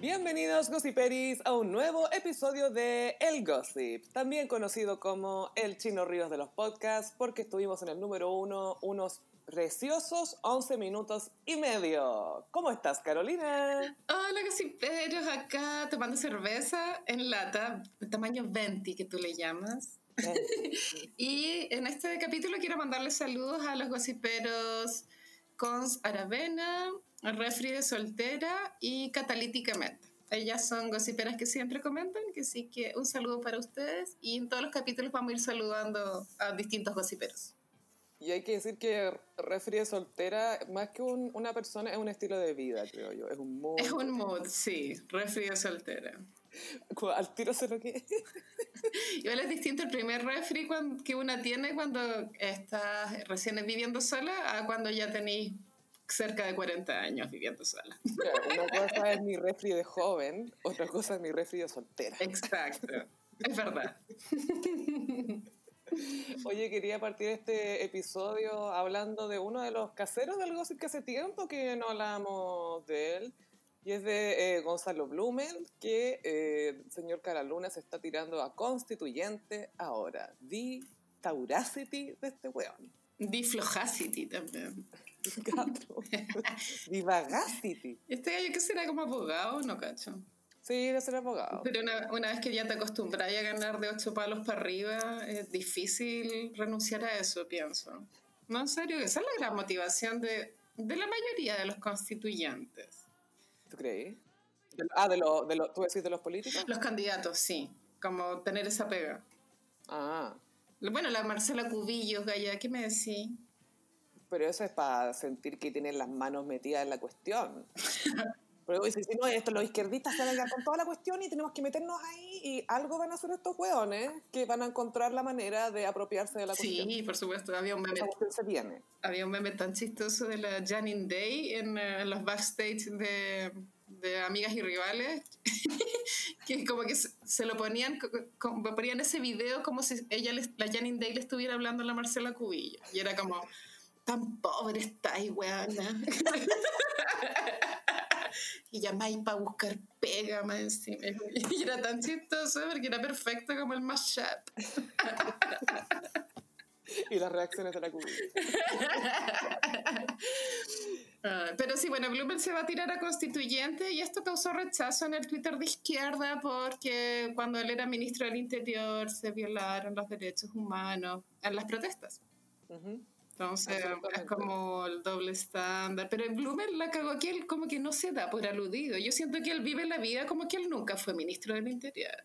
Bienvenidos Gossiperis a un nuevo episodio de El Gossip, también conocido como El Chino Ríos de los podcasts, porque estuvimos en el número uno unos preciosos 11 minutos y medio. ¿Cómo estás, Carolina? Hola, Gossiperos, acá tomando cerveza en lata, de tamaño 20 que tú le llamas. y en este capítulo quiero mandarles saludos a los gossiperos Cons Aravena, Refri de Soltera y Catalíticamente. Ellas son gossiperas que siempre comentan, que sí que un saludo para ustedes y en todos los capítulos vamos a ir saludando a distintos gossiperos. Y hay que decir que refri de soltera, más que un- una persona, es un estilo de vida, creo yo. Es un mood. Es un mood, sí, refri de soltera. Al tiro sé lo que. Igual es distinto el primer refri que una tiene cuando estás recién viviendo sola a cuando ya tenéis cerca de 40 años viviendo sola. Claro, Una cosa es mi refri de joven, otra cosa es mi refri de soltera. Exacto, es verdad. Oye, quería partir este episodio hablando de uno de los caseros del gossip que hace tiempo que no hablamos de él. Y es de eh, Gonzalo Blumen, que eh, el señor Caraluna se está tirando a constituyente ahora. The Tauracity de este weón. Diflojacity también. Gato. The Vagacity. Este gallo que será como abogado, no cacho. Sí, de ser abogado. Pero una, una vez que ya te acostumbras a ganar de ocho palos para arriba, es difícil renunciar a eso, pienso. No, en serio, esa es la gran motivación de, de la mayoría de los constituyentes. ¿Tú crees? De- Ah, de los, de los, ¿tú decís de los políticos? Los candidatos, sí, como tener esa pega. Ah, Bueno, la Marcela Cubillos, Gaya, ¿qué me decís? Pero eso es para sentir que tienen las manos metidas en la cuestión. Pero si no, esto, los izquierdistas se van a con toda la cuestión y tenemos que meternos ahí y algo van a hacer estos hueones que van a encontrar la manera de apropiarse de la cuestión. Sí, por supuesto, había un meme, se viene. había un meme tan chistoso de la Janine Day en, en los backstage de, de Amigas y Rivales, que como que se, se lo ponían, co- co- ponían ese video como si ella, les- la Janine Day le estuviera hablando a la Marcela Cubillo. Y era como, tan pobre estáis, y llamáis para buscar pega más encima. Y era tan chistoso porque era perfecto como el mashup. Y las reacciones de la comunidad. Ah, pero sí, bueno, Bloomberg se va a tirar a constituyente y esto causó rechazo en el Twitter de izquierda porque cuando él era ministro del Interior se violaron los derechos humanos en las protestas. Ujú. Entonces es como el doble estándar. Pero Bloomer la cagó que él como que no se da por aludido. Yo siento que él vive la vida como que él nunca fue ministro del Interior.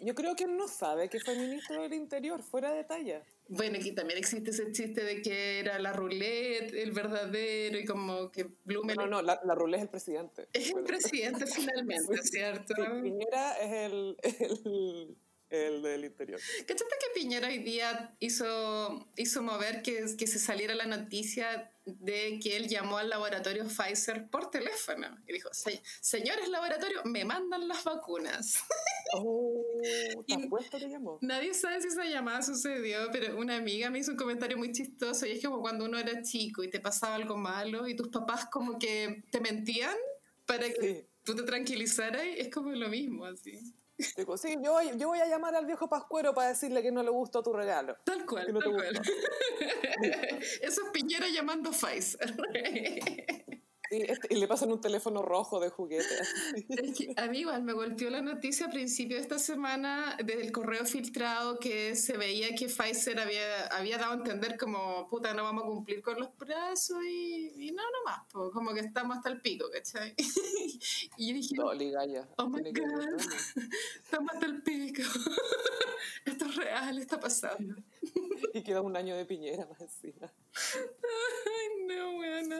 Yo creo que él no sabe que fue ministro del Interior, fuera de talla. Bueno, aquí también existe ese chiste de que era la roulette, el verdadero, y como que Bloomer No, no, la, la Rulé es el presidente. es el presidente finalmente, ¿cierto? Sí, Piñera es el, el, el del Interior. ¿Cachaste que Piñera hoy día hizo, hizo mover que, que se saliera la noticia de que él llamó al laboratorio Pfizer por teléfono? Y dijo, "Se- señores laboratorio, me mandan las vacunas. Oh, ¿te que llamó? Nadie sabe si esa llamada sucedió, pero una amiga me hizo un comentario muy chistoso y es como cuando uno era chico y te pasaba algo malo y tus papás como que te mentían para que Sí. tú te tranquilizaras, es como lo mismo, así. Digo, sí, yo, voy- yo voy a llamar al viejo Pascuero para decirle que no le gustó tu regalo. Tal cual, no tal cual. Eso es Piñera llamando Pfizer. Sí, este- y le pasan un teléfono rojo de juguete. Es que a mí igual me golpeó la noticia a principio de esta semana del correo filtrado que se veía que Pfizer había, había dado a entender como, puta, no vamos a cumplir con los plazos y, y no, no más, po, como que estamos hasta el pico, ¿cachai? y yo dije, Dolly, Gaya. oh my God, estamos hasta el pico. Esto es real, está pasando. Y queda un año de Piñera más encima. Ay, no, bueno.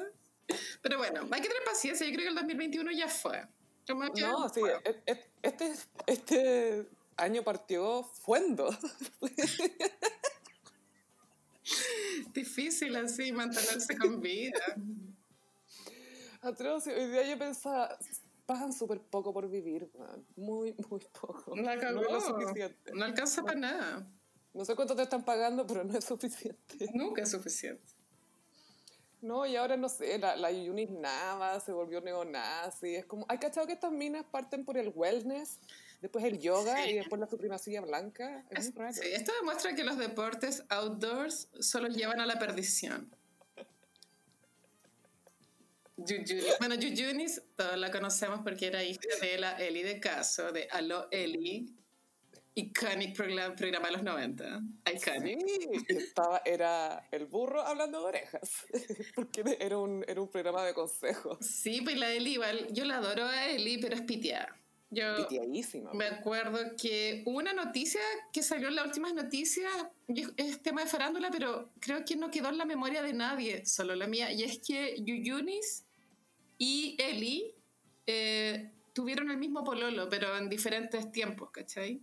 Pero bueno, hay que tener paciencia. Yo creo que el 2021 ya fue. Como que No, sí, fue. e- e- este, este año partió fuendo. Difícil así mantenerse con vida. Atroz, hoy día yo pensaba, pagan súper poco por vivir, man. muy, muy poco. La. No es lo suficiente. No alcanza para nada. No sé cuánto te están pagando, pero no es suficiente. Nunca es suficiente. No, y ahora no sé, la, la Yunis Nava se volvió neonazi. Es como, ¿hay cachado que estas minas parten por el wellness? Después el yoga y después la supremacía blanca. Es, muy raro. Sí, esto demuestra que los deportes outdoors solo llevan a la perdición. Bueno, Yuyunis, todos la conocemos porque era hija de la Eli de Caso, de Aló Eli, iconic programa, programa de los 90. Iconic. Sí, estaba, era el burro hablando de orejas, porque era un, era un programa de consejos. Sí, pues la Eli igual, yo la adoro a Eli, pero es piteada. Yo Piteadísima. me acuerdo que una noticia que salió en las últimas noticias, es tema de farándula, pero creo que no quedó en la memoria de nadie, solo la mía, y es que Yuyunis y Eli eh, tuvieron el mismo pololo, pero en diferentes tiempos, ¿cachai?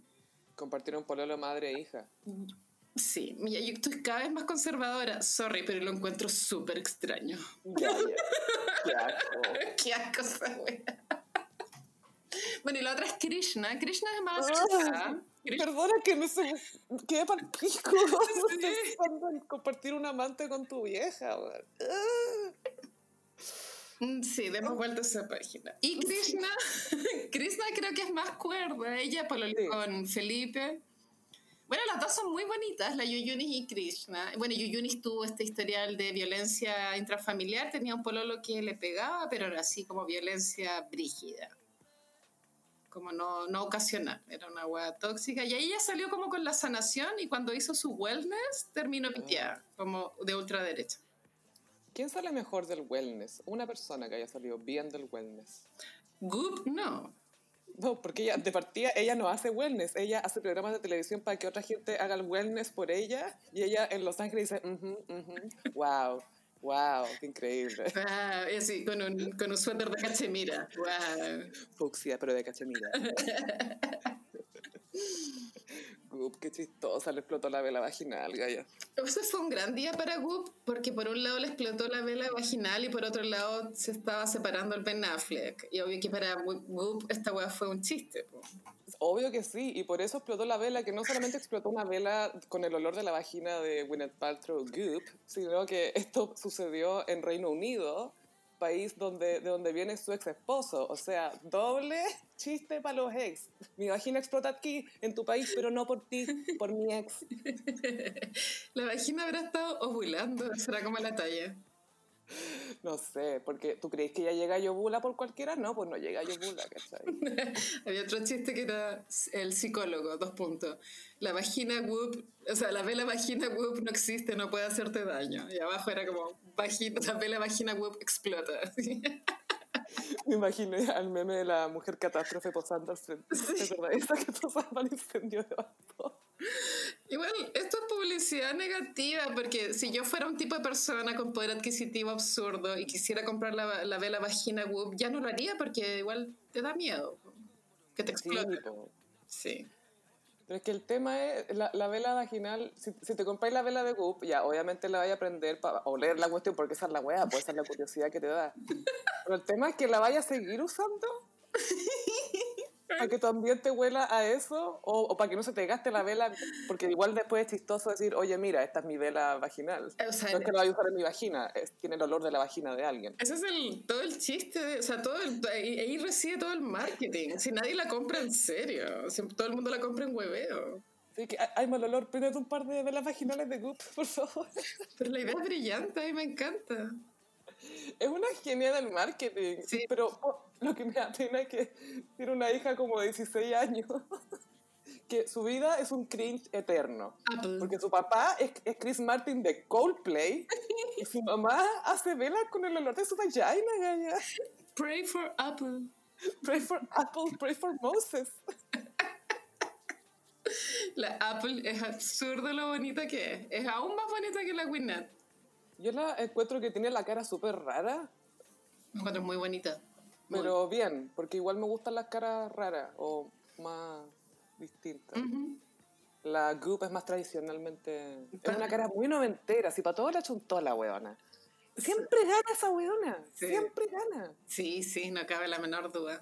Compartieron pololo madre e hija. Sí, mira, yo estoy cada vez más conservadora, sorry, pero lo encuentro súper extraño. Ya, ya. Qué asco. Qué asco esa wea. Bueno, y la otra es Krishna. Krishna es más... Ah, Perdona que me se... quedé para pico pensando en compartir un amante con tu vieja. Ah. Mm, Sí, demos vuelta a esa página. Y Krishna, Krishna creo que es más cuerda. Ella pololeó Sí. con Felipe. Bueno, las dos son muy bonitas, la Yuyunis y Krishna. Bueno, Yuyunis tuvo este historial de violencia intrafamiliar, tenía un pololo que le pegaba, pero era así como violencia brígida. Como no, no ocasional, era una hueá tóxica. Y ahí ella salió como con la sanación y cuando hizo su wellness terminó piteada, como de ultraderecha. ¿Quién sale mejor del wellness? Una persona que haya salido bien del wellness. Goop, no. No, porque ella, de partida, ella no hace wellness. Ella hace programas de televisión para que otra gente haga el wellness por ella. Y ella en Los Ángeles dice, "Ujú, ujú, wow, wow, qué increíble. Ah, y así, con un, con un suéter de cachemira. Wow. Fucsia, pero de cachemira. Goop, qué chistosa, le explotó la vela vaginal, Gaya. Ese fue un gran día para Goop porque por un lado le explotó la vela vaginal y por otro lado se estaba separando el Ben Affleck. Y obvio que para Goop esta weá fue un chiste. po. Obvio que sí, y por eso explotó la vela, que no solamente explotó una vela con el olor de la vagina de Gwyneth Paltrow Goop, sino que esto sucedió en Reino Unido, país donde, de donde viene su ex esposo. O sea, doble chiste para los ex. Mi vagina explota aquí, en tu país, pero no por ti, por mi ex. La vagina habrá estado ovulando, será como la talla. No sé, porque tú crees que ya llega Yobula por cualquiera, no, pues no llega Yobula, ¿cachai? Había otro chiste que era el psicólogo, dos puntos. La vagina Whoop, o sea, la vela vagina Whoop no existe, no puede hacerte daño. Y abajo era como, vagina, la vela vagina Whoop explota. Me imaginé al meme de la mujer catástrofe posando al frente. Que posaba el incendio de Bastón. Igual, esto es publicidad negativa, porque si yo fuera un tipo de persona con poder adquisitivo absurdo y quisiera comprar la, la vela vagina Whoop, ya no lo haría porque igual te da miedo que te Sí, explote. po. Sí. Pero es que el tema es la, la vela vaginal. Si, si te compráis la vela de Goop, ya obviamente la vaya a aprender para oler la cuestión, porque esa es la weá, pues esa es la curiosidad que te da. Pero el tema es que la vaya a seguir usando. Para que tu ambiente huela a eso, o, o para que no se te gaste la vela, porque igual después es chistoso decir, oye, mira, esta es mi vela vaginal. O sea, No es que la vaya a usar en mi vagina, es- tiene el olor de la vagina de alguien. Ese es el, todo el chiste, de- o sea, todo el, ahí, reside todo el marketing. Si nadie la compra en serio, si todo el mundo la compra en hueveo. Así que hay- mal olor, prendete un par de velas vaginales de Goop, por favor. Pero la idea es brillante, a mí me encanta. Es una genia del marketing, Sí. pero lo que me da pena es que tiene una hija como de 16 años, que su vida es un cringe eterno. Apple. Porque su papá es, es Chris Martin de Coldplay y su mamá hace velas con el olor de su vagina, gaya. Pray for Apple. Pray for Apple, pray for Moses. La Apple es absurdo lo bonita que es. Es aún más bonita que la Winnet. Yo la encuentro que tiene la cara súper rara, Me encuentro muy bonita. Muy. pero bien, porque igual me gustan las caras raras o más distintas. Ujú. La Goop es más tradicionalmente. Es una cara muy noventera, si para todo la chuntó la weona. Siempre gana esa weona, Sí. siempre gana. Sí, sí, no cabe la menor duda.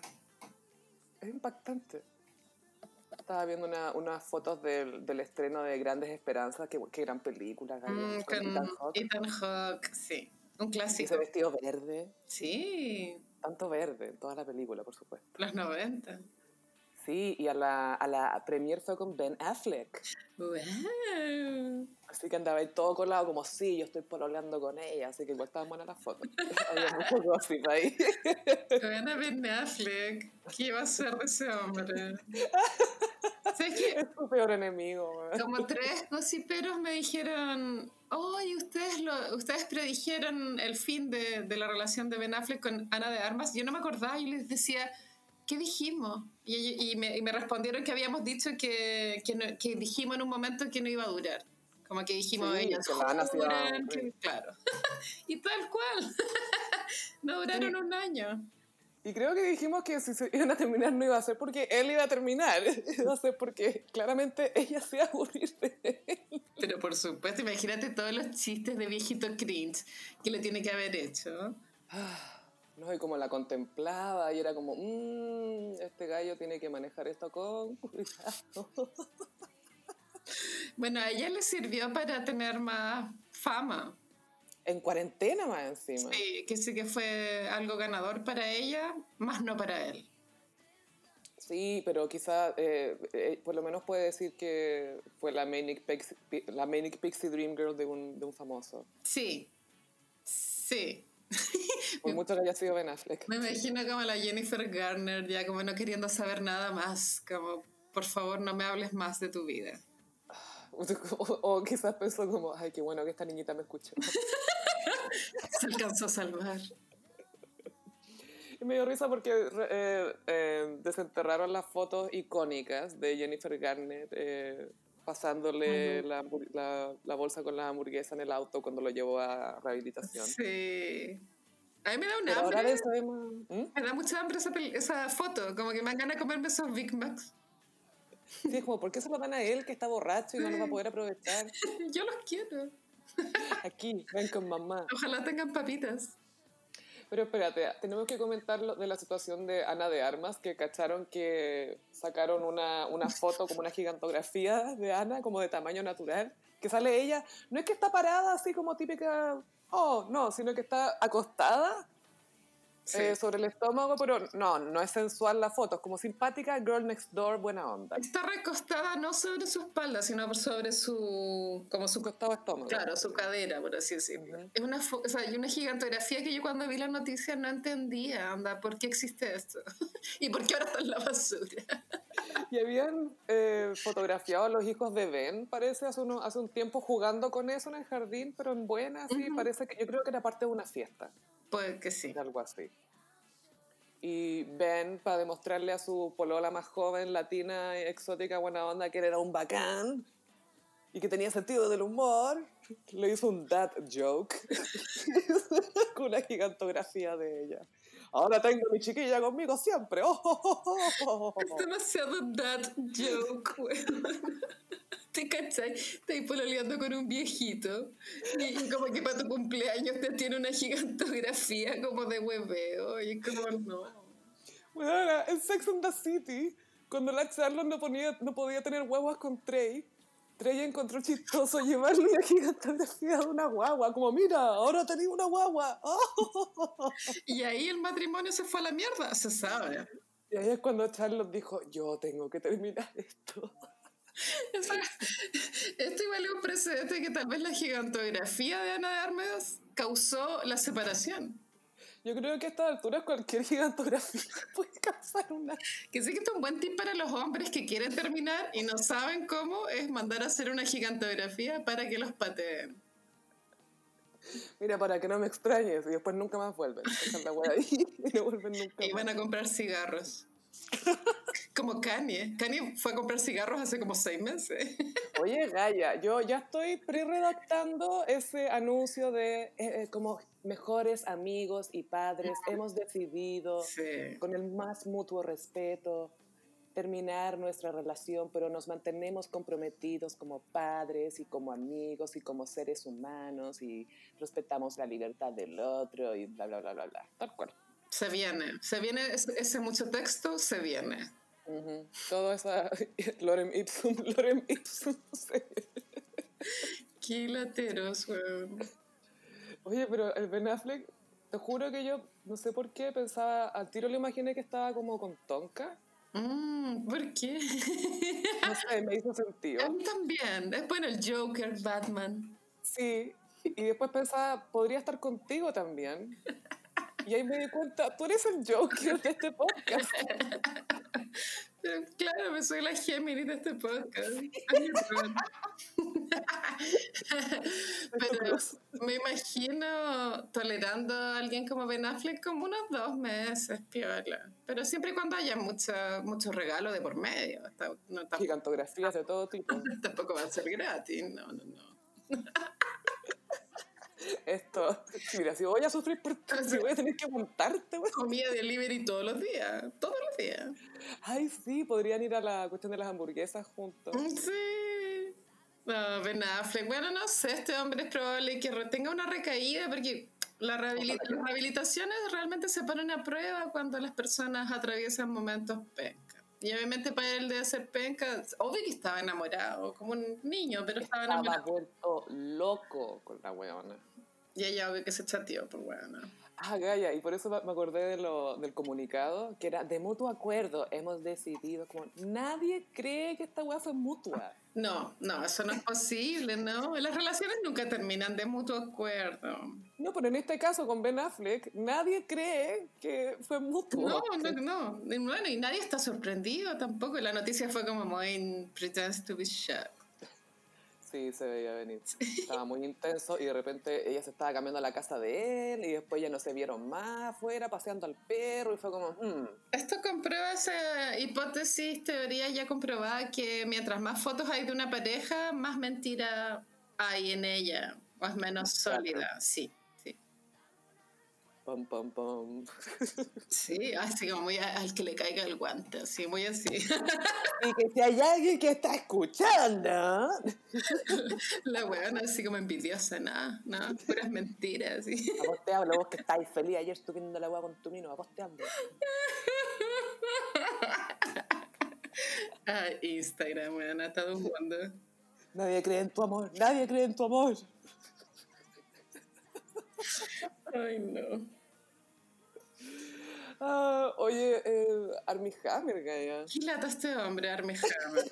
Es impactante. Estaba viendo una- unas fotos del, del estreno de Grandes Esperanzas, qué, qué gran película, Mm, con con Ethan Hawke. Ethan Hawke, sí. Un clásico. Ese vestido verde. Sí. Tanto verde en toda la película, por supuesto. Los 90. Sí, y a la, a la premier fue con Ben Affleck. Wow. Así que andaba ahí todo colado, como sí, yo estoy pololeando con ella, así que igual estaban buenas las fotos. Había mucho gossip ahí. Ben Affleck. ¿Qué va a ser de ese hombre? ¿Sabes qué? Es su peor enemigo. weón. Como tres gossiperos me dijeron, oye, ustedes, lo, ustedes predijeron el fin de, de la relación de Ben Affleck con Ana de Armas. Yo no me acordaba y les decía, ¿qué dijimos? Y, y me, y me respondieron que habíamos dicho que, que, no- que dijimos en un momento que no iba a durar. Como que dijimos, Sí, ellos que. Claro. y tal cual. no duraron Sí. un año. Y creo que dijimos que si se iban a terminar no iba a ser porque él iba a terminar, iba a ser porque claramente ella se iba a aburrir de él. Pero por supuesto, imagínate todos los chistes de viejito cringe que le tiene que haber hecho. No, y como la contemplaba y era como, mmm, este gallo tiene que manejar esto con cuidado. Bueno, a ella le sirvió para tener más fama. En cuarentena más encima. Sí, que sí que fue algo ganador para ella, más no para él. Sí, pero quizá, eh, eh, por lo menos puede decir que fue la Manic Pixie, Pi- la Manic Pixie Dream Girl de un, de un famoso. Sí, sí. Por mucho que haya sido Ben Affleck. Me imagino como la Jennifer Garner, ya como no queriendo saber nada más, como por favor no me hables más de tu vida. O, o quizás pensó como, ay, qué bueno que esta niñita me escuchó. Se alcanzó a salvar. Y me dio risa porque eh, eh, desenterraron las fotos icónicas de Jennifer Garner eh, pasándole Ujú. la, hambur- la- la bolsa con la hamburguesa en el auto cuando lo llevó a rehabilitación. Sí. A mí me da un hambre. ¿Mm? Me da mucha hambre esa, esa foto, como que me dan ganas de comerme esos Big Macs. Sí, es como, ¿por qué se lo dan a él que está borracho y no lo va a poder aprovechar? Yo los quiero. Aquí, ven con mamá. Ojalá tengan papitas. Pero espérate, tenemos que comentar de la situación de Ana de Armas, que cacharon que sacaron una, una foto, como una gigantografía de Ana, como de tamaño natural, que sale ella, no es que está parada así como típica, oh, no, sino que está acostada Sí. eh, sobre el estómago, pero no, no es sensual la foto, es como simpática, girl next door, buena onda. Está recostada no sobre su espalda, sino sobre su. como Su costado estómago. Claro, su cadera, por así decirlo. Ujú. Es una, o sea, hay una gigantografía que yo cuando vi la noticia no entendía, anda, ¿por qué existe esto? ¿Y por qué ahora está en la basura? Y habían eh, fotografiado a los hijos de Ben, parece, hace, uno- hace un tiempo jugando con eso en el jardín, pero en buena, sí, Ujú. parece que yo creo que era parte de una fiesta, Pues que sí. algo así. Y Ben, para demostrarle a su polola más joven, latina, exótica, buena onda, que él era un bacán y que tenía sentido del humor, le hizo un dad joke con una gigantografía de ella. Ahora tengo a mi chiquilla conmigo siempre. Oh, oh, oh. Es demasiado that joke. ¿Te cachai? Te pololeando con un viejito y, y como que para tu cumpleaños te tiene una gigantografía como de hueveo y es como no. Bueno, en Sex and the City, cuando la Charlotte no, ponía, no podía tener guaguas con Trey, Trey encontró chistoso llevarle una gigantografía de una guagua, como mira, ahora tenía una guagua. Oh. Y ahí el matrimonio se fue a la mierda, se sabe. Y ahí es cuando Charlotte dijo, yo tengo que terminar esto. Esto igual es un precedente que tal vez la gigantografía de Ana de Armas causó la separación. Yo creo que a estas alturas cualquier gigantografía puede causar una... Que sí que es un buen tip para los hombres que quieren terminar y no saben cómo, es mandar a hacer una gigantografía para que los pateen. Mira, para que no me extrañes, y después nunca más vuelven. La y no vuelven nunca Y más. van a comprar cigarros. Como Kanye. Kanye fue a comprar cigarros hace como seis meses. Oye, Gaia, yo ya estoy pre-redactando ese anuncio de eh, eh, como mejores amigos y padres. Hemos decidido, Sí. con el más mutuo respeto, terminar nuestra relación, pero nos mantenemos comprometidos como padres y como amigos y como seres humanos y respetamos la libertad del otro y bla, bla, bla, bla, bla. Tal cual. Se viene. Se viene ese, ese mucho texto, se viene. Ujú. Todo esa Lorem Ipsum, Lorem Ipsum. Qué lateros, weón. Oye, pero el Ben Affleck, te juro que yo, no sé por qué, pensaba, al tiro le imaginé que estaba como con Tonka. Mm, ¿Por qué? No sé, me hizo sentido. A mí también. Después el Joker, Batman. Sí, y después pensaba, podría estar contigo también. Y ahí me di cuenta, tú eres el Joker de este podcast. Claro, me soy la Gemini de este podcast. Pero me imagino tolerando a alguien como Ben Affleck como unos dos meses, piola. Pero siempre y cuando haya mucho, mucho regalo de por medio. No, Gigantografías de todo tipo. tampoco va a ser gratis, no, no, no. Esto, mira, si voy a sufrir por si voy a tener que montarte, güey. Comida delivery todos los días, todos los días. Ay, sí, podrían ir a la cuestión de las hamburguesas juntos. Mm, sí. No, Ben Affleck. Bueno, no sé, este hombre es probable que tenga una recaída porque las rehabilitaciones realmente se ponen a prueba cuando las personas atraviesan momentos penca. Y obviamente para él de ser penca, obvio que estaba enamorado, como un niño, pero estaba, enamorado. Estaba vuelto loco con la weona. Y ella obvio que se chateó por weona. Ah, Gaya, y por eso me acordé de lo, del comunicado, que era de mutuo acuerdo, hemos decidido, como nadie cree que esta weá fue mutua. No, no, eso no es posible, ¿no? Las relaciones nunca terminan de mutuo acuerdo. No, pero en este caso con Ben Affleck, nadie cree que fue mutuo. No, no, no. Bueno, y nadie está sorprendido tampoco. La noticia fue como muy pretends to be shocked. Sí, se veía venir. Estaba muy intenso y de repente ella se estaba cambiando a la casa de él y después ya no se vieron más afuera paseando al perro y fue como... Hmm". Esto comprueba esa hipótesis, teoría ya comprobada que mientras más fotos hay de una pareja, más mentira hay en ella, es menos sólida, sí. Pam, pam, pam. Sí, así como muy al que le caiga el guante, así, muy así. Y que si hay alguien que está escuchando. La weona así como envidiosa, nada, nada, puras mentiras. ¿sí? A vos te hablo, vos que estáis feliz ayer estuviendo la weá con tu mino, a vos te hablo. Ah, Instagram, weona, todo un mundo. Nadie cree en tu amor, nadie cree en tu amor. Ay, no. Ah, oye, eh, Armie Hammer, Gaya. ¿Qué lata este hombre, Armie Hammer?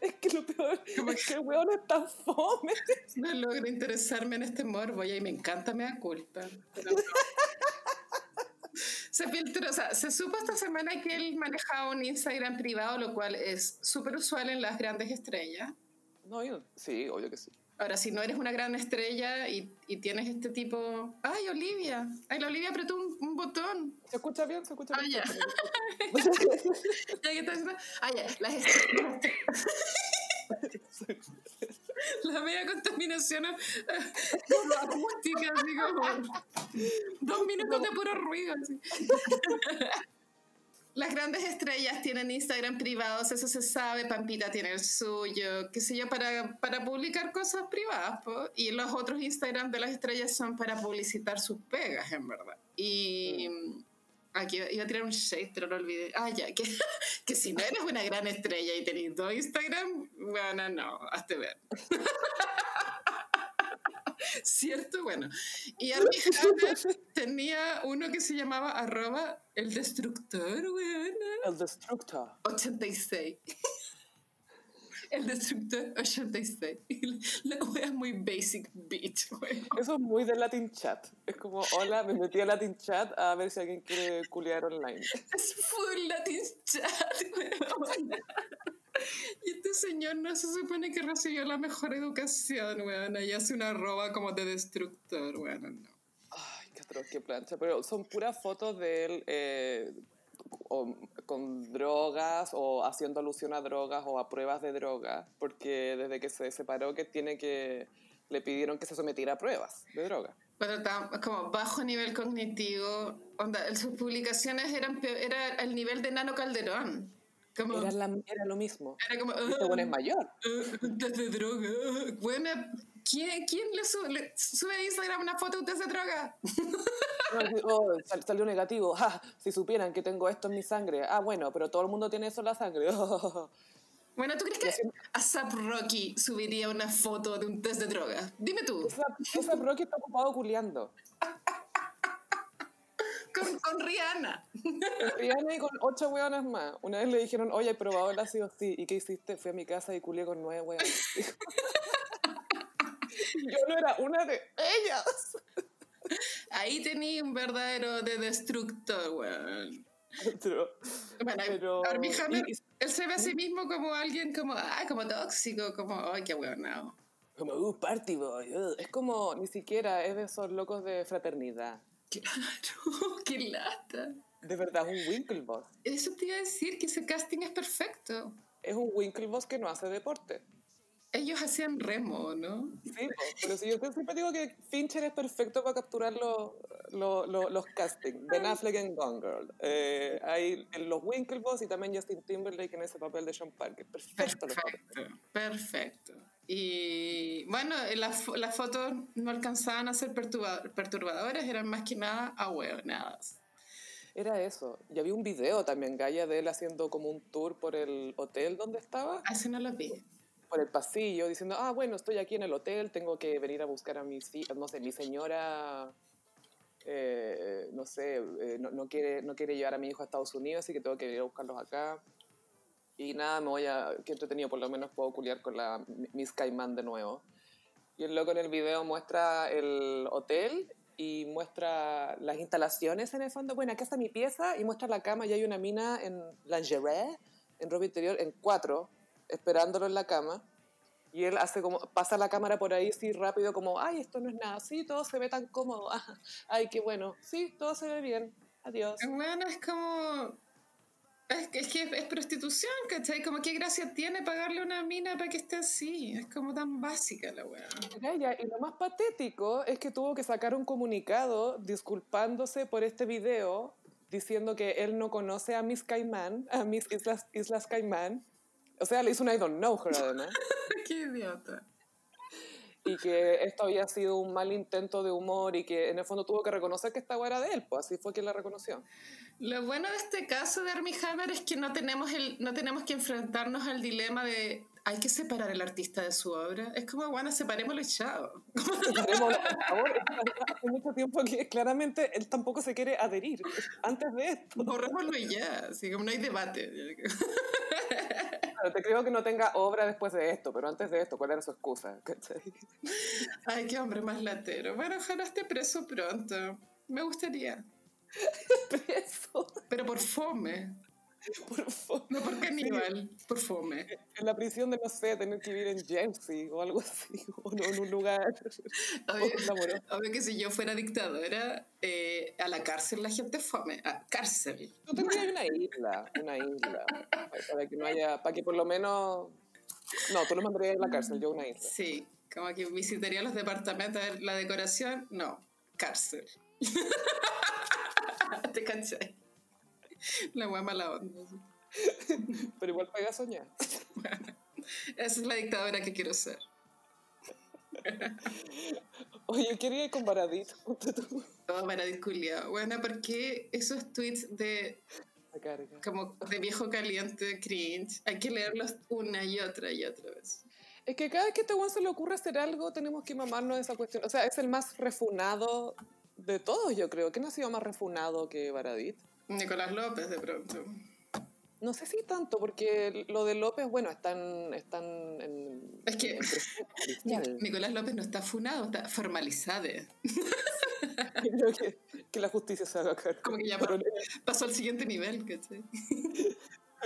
es que lo peor es que el weón es tan fome. No logro interesarme en este morbo y me encanta, me da culpa. se filtró, o sea, se supo esta semana que él manejaba un Instagram privado, lo cual es súper usual en las grandes estrellas. No, yo, sí, obvio que sí. Ahora, si no eres una gran estrella y, y, tienes este tipo. ¡Ay, Olivia! ¡Ay, la Olivia apretó un, botón! ¿Se escucha bien? ¿Se escucha ah, bien? ¿Ya qué estás Ah, ya. Las estrellas. la media contaminación acústica, así como. Dos minutos de puro ruido, así. Las grandes estrellas tienen Instagram privados, eso se sabe, Pampita tiene el suyo, qué sé yo, para, para publicar cosas privadas, y los otros Instagram de las estrellas son para publicitar sus pegas, en verdad. Y mm. aquí iba a tirar un shade, pero lo olvidé. Ah, ya, que, que si no eres una gran estrella y tenés dos Instagram, bueno, no, hazte ver. ¿Cierto? Bueno. Y Armie tenía uno que se llamaba arroba el destructor, weón. El destructor. 86. El destructor 86. La wea es muy basic bitch, weón. Eso es muy de Latin chat. Es como, hola, me metí a Latin chat a ver si alguien quiere culiar online. Es full Latin chat, weón. Y este señor no se supone que recibió la mejor educación, weón. Y hace una roba como de destructor, weón. No. Ay, qué atroz, qué plancha. Pero son puras fotos de él eh, con drogas o haciendo alusión a drogas o a pruebas de drogas. Porque desde que se separó que tiene que... Le pidieron que se sometiera a pruebas de drogas. Pero está como bajo nivel cognitivo. Onda, sus publicaciones eran era el nivel de Nano Calderón era, lo mismo. Era como. Este bueno es mayor. de droga. Bueno, ¿quién, quién le, sube, sube a Instagram una foto de esa droga? oh, salió negativo. si supieran que tengo esto en mi sangre. Ah, bueno, pero todo el mundo tiene eso en la sangre. Bueno, ¿tú crees que ASAP Rocky subiría una foto de un test de drogas? Dime tú. ASAP Rocky está ocupado culiando. con, con, Rihanna. Rihanna y con ocho hueonas más. Una vez le dijeron, oye, ¿he probado el ácido? Sí. ¿Y qué hiciste? Fui a mi casa y culié con nueve hueonas. Yo no era una de ellas. Ahí tenía un verdadero de destructor, weón. bueno, pero, Hammer, él se ve a sí mismo como alguien como, ah, como tóxico, como, ay, qué weón, no. Como, uh, party boy. Es como, ni siquiera es de esos locos de fraternidad. Claro, qué lata. De verdad, es un Winklevoss. Eso te iba a decir, que ese casting es perfecto. Es un Winklevoss que no hace deporte. Ellos hacían remo, ¿no? Sí, pero si yo siempre digo que Fincher es perfecto para capturar los, los, los, castings. Ben Affleck en Gone Girl. Eh, hay los Winklevoss y también Justin Timberlake en ese papel de Sean Parker. Perfecto. Perfecto, perfecto. Y bueno, las, las fotos no alcanzaban a ser perturbadoras, eran más que nada ahueonadas. Era eso. Y había un video también, Gaia, de él haciendo como un tour por el hotel donde estaba. Así no lo vi por el pasillo diciendo, ah, bueno, estoy aquí en el hotel, tengo que venir a buscar a mi, no sé, mi señora, eh, no sé, eh, no, quiere, no quiere llevar a mi hijo a Estados Unidos, así que tengo que ir a buscarlos acá. Y nada, me voy a, que entretenido, por lo menos puedo culiar con la Miss Caimán de nuevo. Y el loco en el video muestra el hotel y muestra las instalaciones en el fondo. Bueno, acá está mi pieza y muestra la cama y hay una mina en lingerie, en ropa interior, en cuatro, esperándolo en la cama. Y él hace como, pasa la cámara por ahí, sí, rápido, como, ay, esto no es nada, sí, todo se ve tan cómodo, ay, qué bueno, sí, todo se ve bien, adiós. Bueno, es como, es, es que es, prostitución, ¿cachai? Como qué gracia tiene pagarle una mina para que esté así, es como tan básica la weá. Y lo más patético es que tuvo que sacar un comunicado disculpándose por este video, diciendo que él no conoce a Miss Caimán, a Miss Islas, Islas Caimán, o sea, le hizo un I don't know her además. Qué idiota. Y que esto había sido un mal intento de humor y que en el fondo tuvo que reconocer que esta era de él, pues así fue quien la reconoció. Lo bueno de este caso de Armie Hammer es que no tenemos, el, no tenemos que enfrentarnos al dilema de hay que separar al artista de su obra. Es como, bueno, separémoslo y chao. Separémoslo, por favor. Hace mucho tiempo que claramente él tampoco se quiere adherir antes de esto. Borrémoslo y ya, así como no hay debate. Te creo que no tenga obra después de esto, pero antes de esto, ¿cuál era su excusa? Ay, qué hombre más latero. Bueno, ojalá esté preso pronto. Me gustaría. preso. Pero por fome. Por fome. No por caníbal, por fome. En la prisión de, no sé, tener que vivir en Jersey o algo así, o no, en un lugar obvio, obvio que si yo fuera dictadora, eh, a la cárcel la gente fome, a cárcel. Yo tendría una isla, una isla, para que no haya, para que por lo menos... No, tú lo mandarías a la cárcel, yo una isla. Sí, como que visitaría los departamentos, la decoración, no, cárcel. Te cansé. La hueá mala onda. Pero igual pega soñar. esa es la dictadora que quiero ser. Oye, yo quería ir con Baradit. Oh, Baradit culiao. Bueno, porque esos tweets de como de viejo caliente, cringe, hay que leerlos una y otra y otra vez. Es que cada vez que a este se le ocurre hacer algo, tenemos que mamarnos de esa cuestión. O sea, es el más refunado de todos, yo creo. ¿Quién ha sido más refunado que Baradit? Nicolás López, de pronto. No sé si tanto, porque lo de López, bueno, están, están en... Es que Nicolás López no está funado, está formalizado. Creo que, que, la justicia se haga cargo. Como que ya pasó al siguiente nivel, ¿cachai?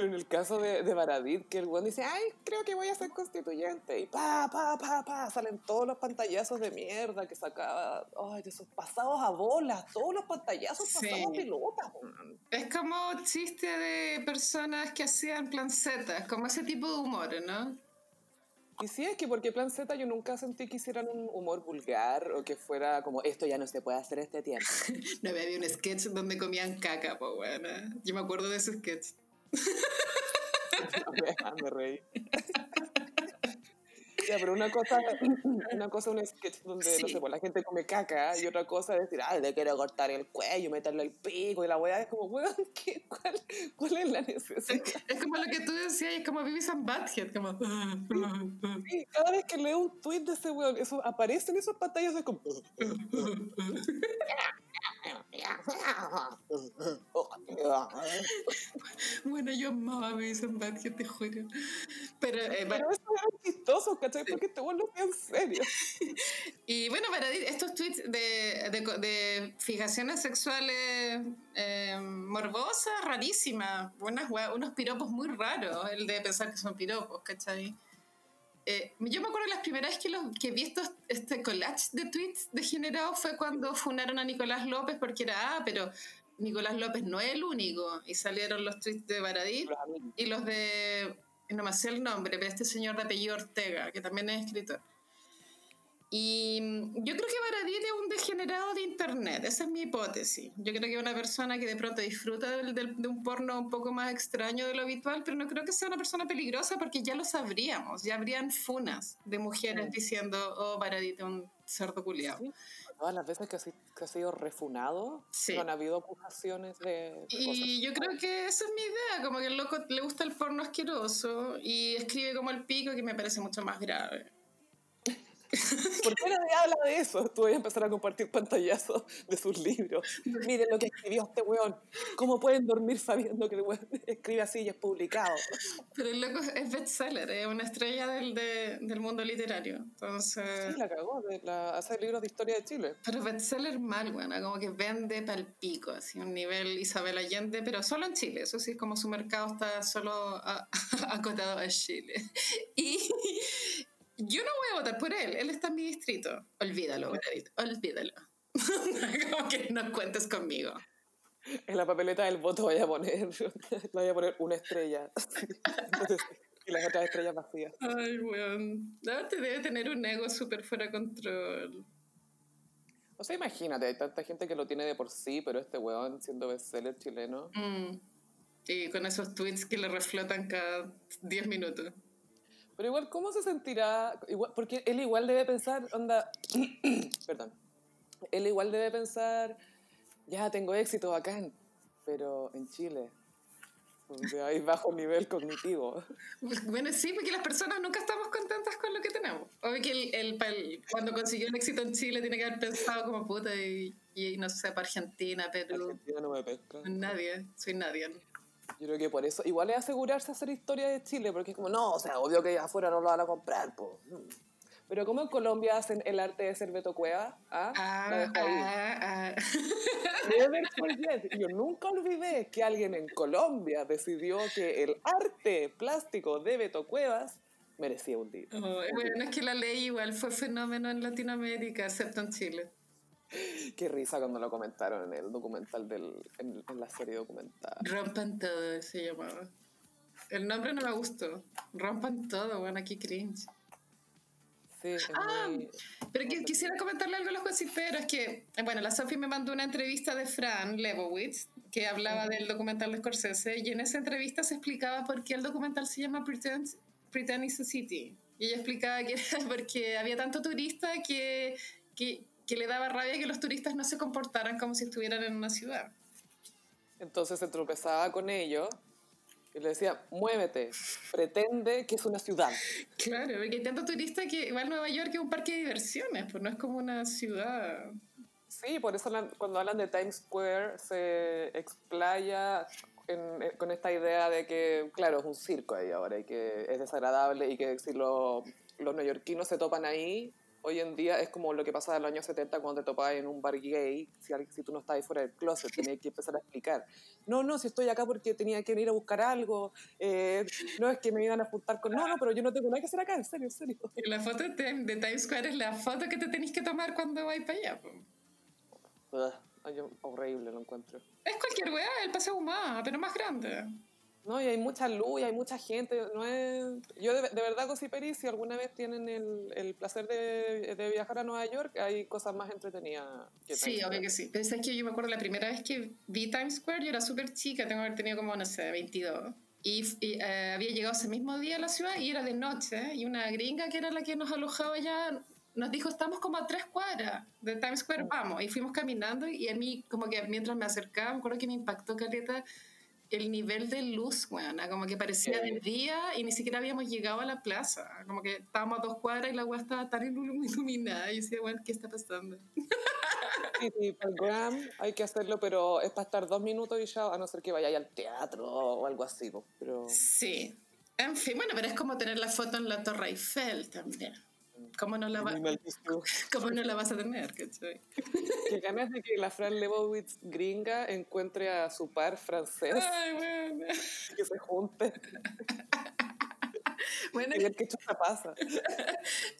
en el caso de, de Baradit, que el buen dice, ay, creo que voy a ser constituyente, y pa, pa, pa, pa, salen todos los pantallazos de mierda que sacaba, ay, de esos pasados a bolas, todos los pantallazos pasados pelota. Es como chiste de personas que hacían plan Z, como ese tipo de humor, ¿no? Y sí, es que porque Plan Z yo nunca sentí que hicieran un humor vulgar o que fuera como esto ya no se puede hacer este tiempo. no había un sketch donde comían caca, pues bueno. Yo me acuerdo de ese sketch. Me reí. Ya, pero una cosa, una cosa un sketch donde, no sé, pues la gente come caca y otra cosa es decir, ay, le quiero cortar el cuello, meterle el pico y la weá es como, weón, ¿qué, cuál, ¿cuál es la necesidad? Es, como lo que tú decías, es como Vivis and Badhead, como... Sí, cada vez que leo un tweet de ese weón, eso aparece en esas pantallas, es como... bueno, yo amaba Vivis and Badhead, te juro. Pero, eh, pero eso era chistoso, ¿cachai? Porque te vuelvo en serio. y bueno, para estos tweets de, de, de fijaciones sexuales eh, morbosas, rarísimas, unos piropos muy raros, el de pensar que son piropos, ¿cachai? Eh, yo me acuerdo las primeras que, los, que vi estos, este collage de tweets degenerados fue cuando funaron a Nicolás López porque era, ah, pero Nicolás López no es el único. Y salieron los tweets de Baradí y los de no me sé el nombre, pero este señor de apellido Ortega, que también es escritor. Y mm, yo creo que Baradit es un degenerado de Internet, esa es mi hipótesis. Yo creo que es una persona que de pronto disfruta de un porno un poco más extraño de lo habitual, pero no creo que sea una persona peligrosa porque ya lo sabríamos, ya habrían funas de mujeres diciendo, oh, Baradit es un cerdo culiado todas las veces que ha, sido refunado, no han habido acusaciones de... y yo creo que esa es mi idea, como que el loco le gusta el porno asqueroso y escribe como el pico, que me parece mucho más grave. ¿Por qué nadie habla de eso? Tú voy a empezar a compartir pantallazos de sus libros. Miren lo que escribió este weón. ¿Cómo pueden dormir sabiendo que el weón escribe así y es publicado? Pero el loco es bestseller, es una estrella del, del mundo literario. Entonces... Sí, la cagó. De la, hace libros de historia de Chile. Pero bestseller mal, weón. Como que vende pal pico, así un nivel Isabel Allende, pero solo en Chile. Eso sí, como su mercado está solo acotado a Chile. Y, yo no voy a votar por él, él está en mi distrito. Olvídalo, olvídalo. Como que no cuentes conmigo. En la papeleta del voto voy a poner, voy a poner una estrella. y las otras estrellas vacías. Ay, weón. No, te debe tener un ego súper fuera de control. O sea, imagínate, hay tanta gente que lo tiene de por sí, pero este weón siendo bestseller chileno. Mm. Y con esos tweets que le reflotan cada 10 minutos. Pero igual, ¿cómo se sentirá? Igual, porque él igual debe pensar, onda, perdón, él igual debe pensar, ya tengo éxito bacán, pero en Chile, donde hay bajo nivel cognitivo. Bueno, sí, porque las personas nunca estamos contentas con lo que tenemos. Obvio que el, el, cuando consiguió el éxito en Chile tiene que haber pensado como puta y, y no sé, para Argentina, pero... Argentina no me pesca. Nadie, soy nadie. Yo creo que por eso, igual es asegurarse hacer historia de Chile, porque es como, no, o sea, obvio que afuera no lo van a comprar, pues. Pero ¿cómo en Colombia hacen el arte de ser Beto Cueva? ¿Ah? ah, ah, ah. Yo nunca olvidé que alguien en Colombia decidió que el arte plástico de Beto Cuevas merecía un día. bueno, es que la ley igual fue fenómeno en Latinoamérica, excepto en Chile. Qué risa cuando lo comentaron en el documental del, en, la serie documental. Rompan todo se llamaba. El nombre no me gustó. Rompan todo, bueno, aquí cringe. Sí, ah, pero quisiera comentarle algo a los gossiperos, que, bueno, la Sophie me mandó una entrevista de Fran Lebowitz, que hablaba del documental de Scorsese, y en esa entrevista se explicaba por qué el documental se llama Pretend, Pretend is a City. Y ella explicaba que era porque había tanto turista que, que, que le daba rabia que los turistas no se comportaran como si estuvieran en una ciudad. Entonces se tropezaba con ellos y le decía, muévete, pretende que es una ciudad. Claro, porque hay tanto turista que igual Nueva York es un parque de diversiones, pues no es como una ciudad. Sí, por eso cuando hablan de Times Square se explaya eh, con esta idea de que, claro, es un circo ahí ahora y que es desagradable y que si los neoyorquinos se topan ahí, hoy en día es como lo que pasaba en los años 70 cuando te topabas en un bar gay, si, si tú no estabas ahí fuera del closet, tenías que empezar a explicar. No, no, si estoy acá porque tenía que ir a buscar algo, eh, no es que me iban a juntar con... No, no, pero yo no tengo nada que hacer acá, en serio, en serio. La foto de, Times Square es la foto que te tenés que tomar cuando vais para allá. horrible lo encuentro. Es cualquier weá, el paseo humano, pero más grande. No, y hay mucha luz y hay mucha gente. No es... Yo de, de verdad, Peri, si alguna vez tienen el, el placer de, de, viajar a Nueva York, hay cosas más entretenidas que Sí, obvio que sí. Es que yo me acuerdo la primera vez que vi Times Square, yo era súper chica, tengo que haber tenido como, no sé, 22. Y, eh, había llegado ese mismo día a la ciudad y era de noche. Y una gringa que era la que nos alojaba ya nos dijo, estamos como a tres cuadras de Times Square, vamos. Y fuimos caminando y a mí como que mientras me acercaba, me acuerdo que me impactó Caleta el nivel de luz, bueno, como que parecía de día y ni siquiera habíamos llegado a la plaza. Como que estábamos a dos cuadras y la agua estaba tan iluminada. Y yo decía, bueno, ¿qué está pasando? Sí, sí, el gram hay que hacerlo, pero es para estar dos minutos y ya, a no ser que vaya al teatro o algo así. Pero... Sí. En fin, bueno, pero es como tener la foto en la Torre Eiffel también. ¿Cómo no la, ¿Cómo no la vas a tener? Que ganas de que la Fran Lebowitz gringa encuentre a su par francés. Ay, bueno. Que se junte. Bueno, y ver qué chucha pasa.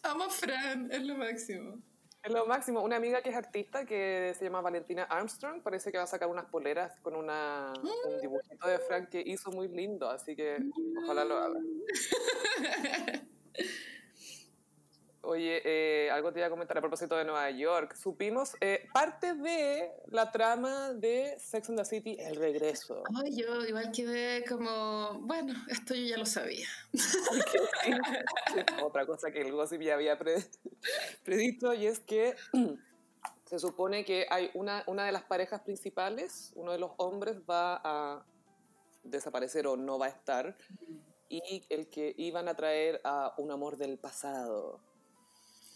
Amo a Fran, es lo máximo. Es lo máximo. Una amiga que es artista que se llama Valentina Armstrong parece que va a sacar unas poleras con una, un dibujito de Fran que hizo muy lindo, así que ojalá lo haga. Oye, eh, algo te iba a comentar a propósito de Nueva York. Supimos eh, parte de la trama de Sex and the City, El Regreso. Ay, yo igual quedé como, bueno, esto yo ya lo sabía. Otra cosa que el gossip ya había predicto y es que se supone que hay una, una de las parejas principales, uno de los hombres va a desaparecer o no va a estar y el que iban a traer a un amor del pasado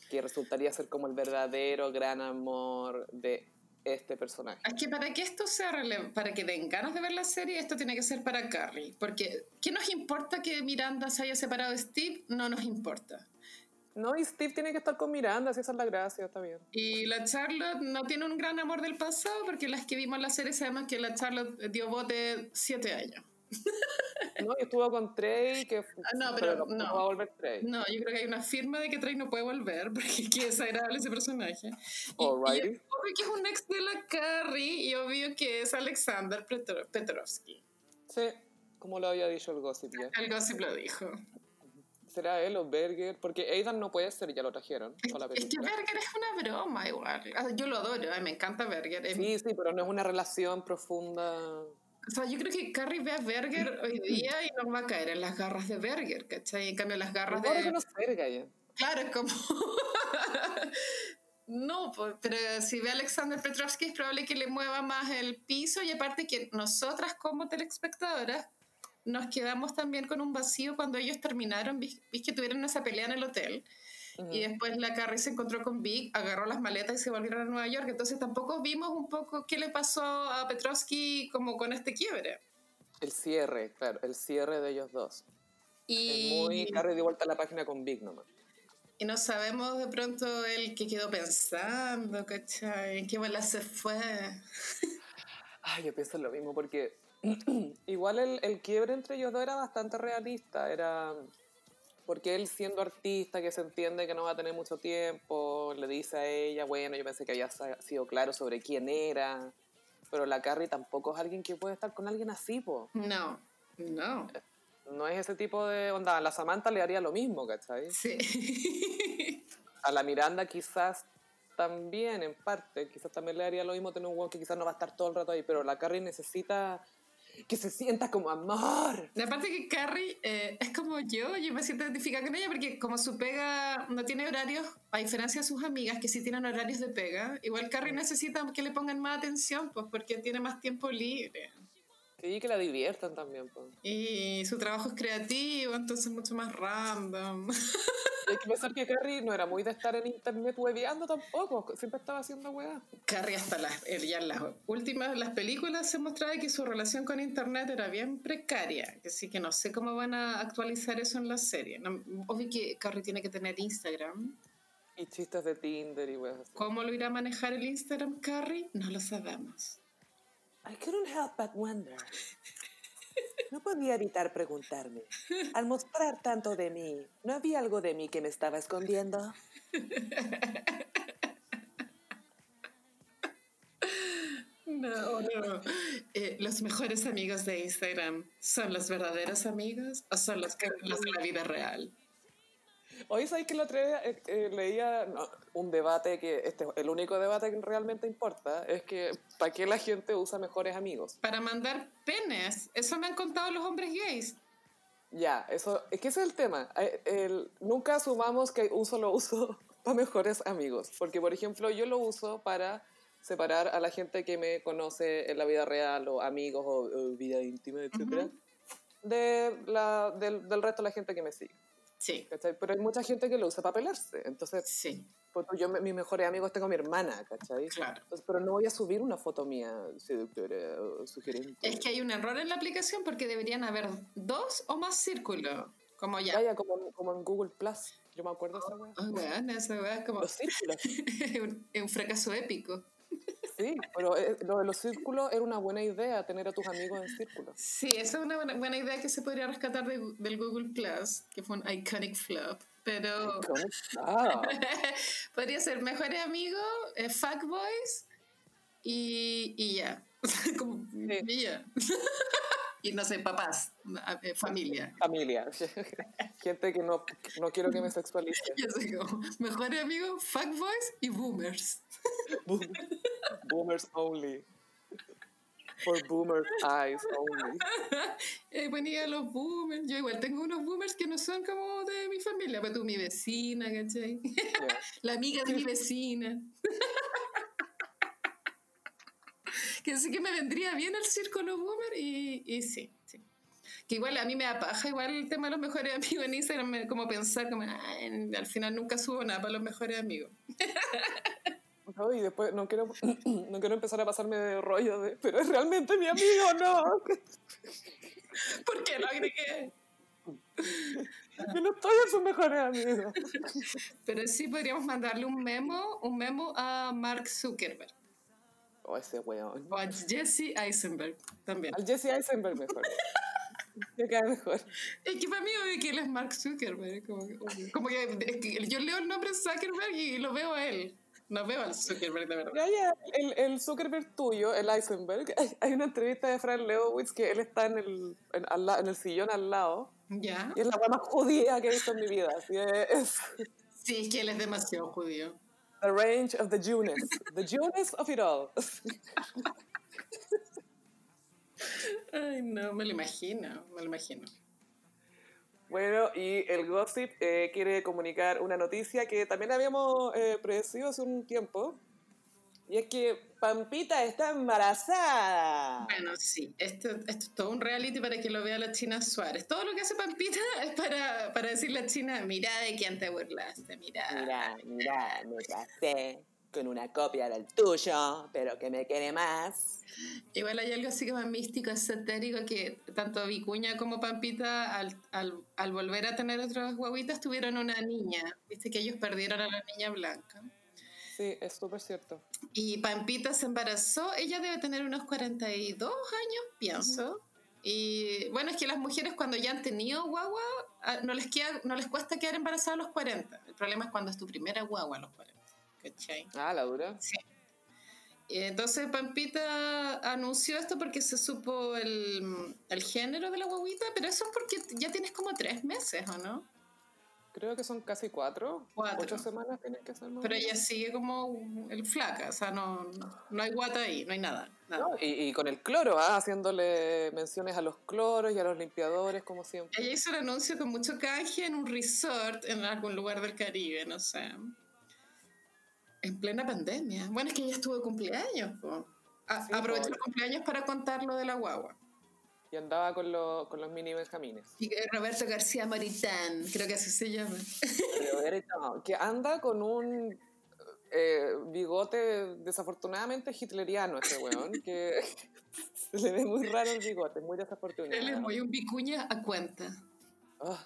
que resultaría ser como el verdadero gran amor de este personaje. Es que para que esto sea relevante, para que den ganas de ver la serie, esto tiene que ser para Carrie. Porque, ¿qué nos importa que Miranda se haya separado de Steve? No nos importa. No, y Steve tiene que estar con Miranda, si esa es la gracia, está bien. Y la Charlotte no tiene un gran amor del pasado, porque las que vimos en la serie sabemos que la Charlotte dio bote siete años. No, y estuvo con Trey, que ah, no, pero, no, va a volver Trey. No, yo creo que hay una firma de que Trey no puede volver, porque qué desagradable ese personaje. Y, obvio que es un ex de la Carrie, y obvio que es Alexander Petrovsky. Sí, como lo había dicho el gossip ya. El gossip lo dijo. ¿Será él o Berger? Porque Aidan no puede ser, ya lo trajeron. Es, es que Berger es una broma igual. Ah, yo lo adoro, me encanta Berger. Sí, sí, pero no es una relación profunda. O sea, yo creo que Carrie ve a Berger hoy día y no va a caer en las garras de Berger, ¿cachai? En cambio, las garras de. Que no verga ya. Claro, es como. no, pero si ve a Alexander Petrovsky es probable que le mueva más el piso y aparte que nosotras como telespectadoras nos quedamos también con un vacío cuando ellos terminaron, viste que tuvieron esa pelea en el hotel y después la Carrie se encontró con Vic, agarró las maletas y se volvieron a Nueva York. Entonces tampoco vimos un poco qué le pasó a Petrovsky como con este quiebre. El cierre, claro, el cierre de ellos dos. Y... Es muy Carrie de vuelta a la página con Vic nomás. Y no sabemos de pronto el que quedó pensando, ¿cachai? ¿En qué bola se fue? Ay, yo pienso lo mismo porque igual el, el quiebre entre ellos dos era bastante realista. Era porque él siendo artista, que se entiende que no va a tener mucho tiempo, le dice a ella, bueno, yo pensé que había sido claro sobre quién era, pero la Carrie tampoco es alguien que puede estar con alguien así, po. No, no. No es ese tipo de onda. A la Samantha le haría lo mismo, ¿cachai? Sí. A la Miranda quizás también, en parte, quizás también le haría lo mismo tener un guau que quizás no va a estar todo el rato ahí, pero la Carrie necesita que se sienta como amor. Aparte que Carrie eh, es como yo, yo me siento identificada con ella porque como su pega no tiene horarios, a diferencia de sus amigas que sí tienen horarios de pega, igual Carrie necesita que le pongan más atención, pues porque tiene más tiempo libre. Sí, que la diviertan también. Pues. Y su trabajo es creativo, entonces mucho más random. hay que pensar que Carrie no era muy de estar en internet hueveando tampoco, siempre estaba haciendo hueá. Carrie hasta las, ya en las últimas las películas se mostraba que su relación con internet era bien precaria, así que no sé cómo van a actualizar eso en la serie. obvio que Carrie tiene que tener Instagram. Y chistes de Tinder y weas. ¿Cómo lo irá a manejar el Instagram Carrie? No lo sabemos. I couldn't help but wonder. No podía evitar preguntarme. Al mostrar tanto de mí, ¿no había algo de mí que me estaba escondiendo? No, no. Eh, los mejores amigos de Instagram son los verdaderos amigos o son los que los de la vida real. Hoy sabéis que la otra vez eh, eh, leía un debate que este, el único debate que realmente importa es que ¿para qué la gente usa mejores amigos? Para mandar penes. Eso me han contado los hombres gays. Ya, eso, es que ese es el tema. Eh, nunca asumamos que un solo uso para mejores amigos. Porque, por ejemplo, yo lo uso para separar a la gente que me conoce en la vida real, o amigos, o, vida íntima, etc., de la, del, del resto de la gente que me sigue. Sí. Pero hay mucha gente que lo usa para pelarse. Entonces, sí. Pues yo, mis mejores amigos tengo a mi hermana, ¿cachai? Claro. pero no voy a subir una foto mía seductora o sugerente. Es que hay un error en la aplicación porque deberían haber dos o más círculos. Como ya. Vaya, como, como en Google Plus. Yo me acuerdo de esa weá. Oh, bueno, esa weá es como. Los círculos. un, un fracaso épico. Sí, pero eh, lo de los círculos era una buena idea, tener a tus amigos en círculos. Sí, esa es una buena, idea que se podría rescatar del Google Plus, que fue un iconic flop. Pero. podría ser mejores amigos, eh, fuckboys y, y ya. Como, Y ya. y no sé, papás, eh, familia. Familia. Gente que no, no quiero que me sexualice. Yo sé como, mejores amigos, fuckboys y boomers. boomers only. For boomers eyes only. Eh, ponía los boomers. Yo igual tengo unos boomers que no son como de mi familia, pero tú mi vecina, ¿cachai? La amiga de mi vecina. Que sí que me vendría bien el círculo boomer y, y sí, sí. Que igual a mí me apaja igual el tema de los mejores amigos en Instagram, como pensar como, al final nunca subo nada para los mejores amigos. y después no quiero, no quiero empezar a pasarme de rollo de, pero es realmente mi amigo, no. ¿Por qué lo agregué? Yo no estoy en sus mejores amigos. Pero sí podríamos mandarle un memo, un memo a Mark Zuckerberg. O ese weón. O a Jesse Eisenberg también. Al Jesse Eisenberg mejor. Me cae mejor. Es que para mí obvio que él es Mark Zuckerberg. Como que, como que, yo leo el nombre Zuckerberg y lo veo a él. No veo al Zuckerberg de verdad. Ya, ya, el, el, Zuckerberg tuyo, el Eisenberg, hay una entrevista de Fran Lewowitz que él está en el, en, en el sillón al lado. Ya. Y es la más judía que he visto en mi vida. Así es. Sí, es que él es demasiado judío. The range of the Jewness. The Jewness of it all. Ay, no, me lo imagino, me lo imagino. Bueno, y el Gossip eh, quiere comunicar una noticia que también habíamos eh, predecido hace un tiempo. Y es que Pampita está embarazada. Bueno, sí, esto, esto, es todo un reality para que lo vea la China Suárez. Todo lo que hace Pampita es para, para decirle a China, mira de quién te burlaste, mira. Mira, mira, me casé con una copia del tuyo, pero que me quiere más. Igual hay algo así como místico, esotérico, que tanto Vicuña como Pampita, al, al, al volver a tener otras guaguitas, tuvieron una niña. Viste que ellos perdieron a la niña blanca. Sí, es súper cierto. Y Pampita se embarazó, ella debe tener unos 42 años, pienso. Y bueno, es que las mujeres cuando ya han tenido guagua, ah, no les, queda, no les cuesta quedar embarazadas a los 40. El problema es cuando es tu primera guagua a los 40. ¿Cachai? Ah, la dura. Sí. Entonces Pampita anunció esto porque se supo el, el, género de la guaguita, pero eso es porque ya tienes como tres meses, ¿o no? Creo que son casi cuatro. Cuatro. Ocho semanas tienes que hacer Pero ella sigue como el flaca, o sea, no, no hay guata ahí, no hay nada. y, y, con el cloro, ¿ah? haciéndole menciones a los cloros y a los limpiadores, como siempre. Ella hizo el anuncio con mucho canje en un resort en algún lugar del Caribe, no sé. En plena pandemia. Bueno, es que ella estuvo de cumpleaños. aprovechó el cumpleaños para contar lo de la guagua. Y andaba con, con los mini benjamines. Y Roberto García Maritán, creo que así se llama. que anda con un eh, bigote desafortunadamente hitleriano ese weón, que se le ve muy raro el bigote, muy desafortunado. Él es muy un vicuña a cuenta. Oh,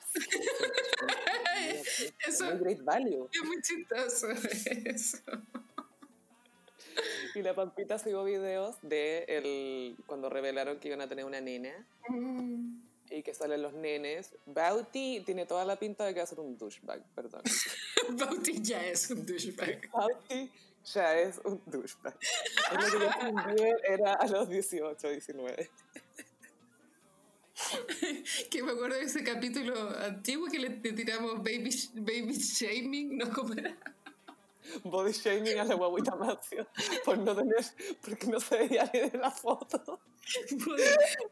eso muy great value. Es muy chistoso eso. Y la Pampita subió videos de el, cuando revelaron que iban a tener una nena. Mm. Y que salen los nenes. Bauti tiene toda la pinta de que va a ser un douchebag, perdón. Bauti ya es un douchebag. Bauti ya es un douchebag. Es lo que yo era a los 18, 19. que me acuerdo de ese capítulo antiguo que le, tiramos baby, baby shaming, ¿no? ¿Cómo era? Body shaming a la guaguita Macio por no tener, porque no se veía ni de la foto.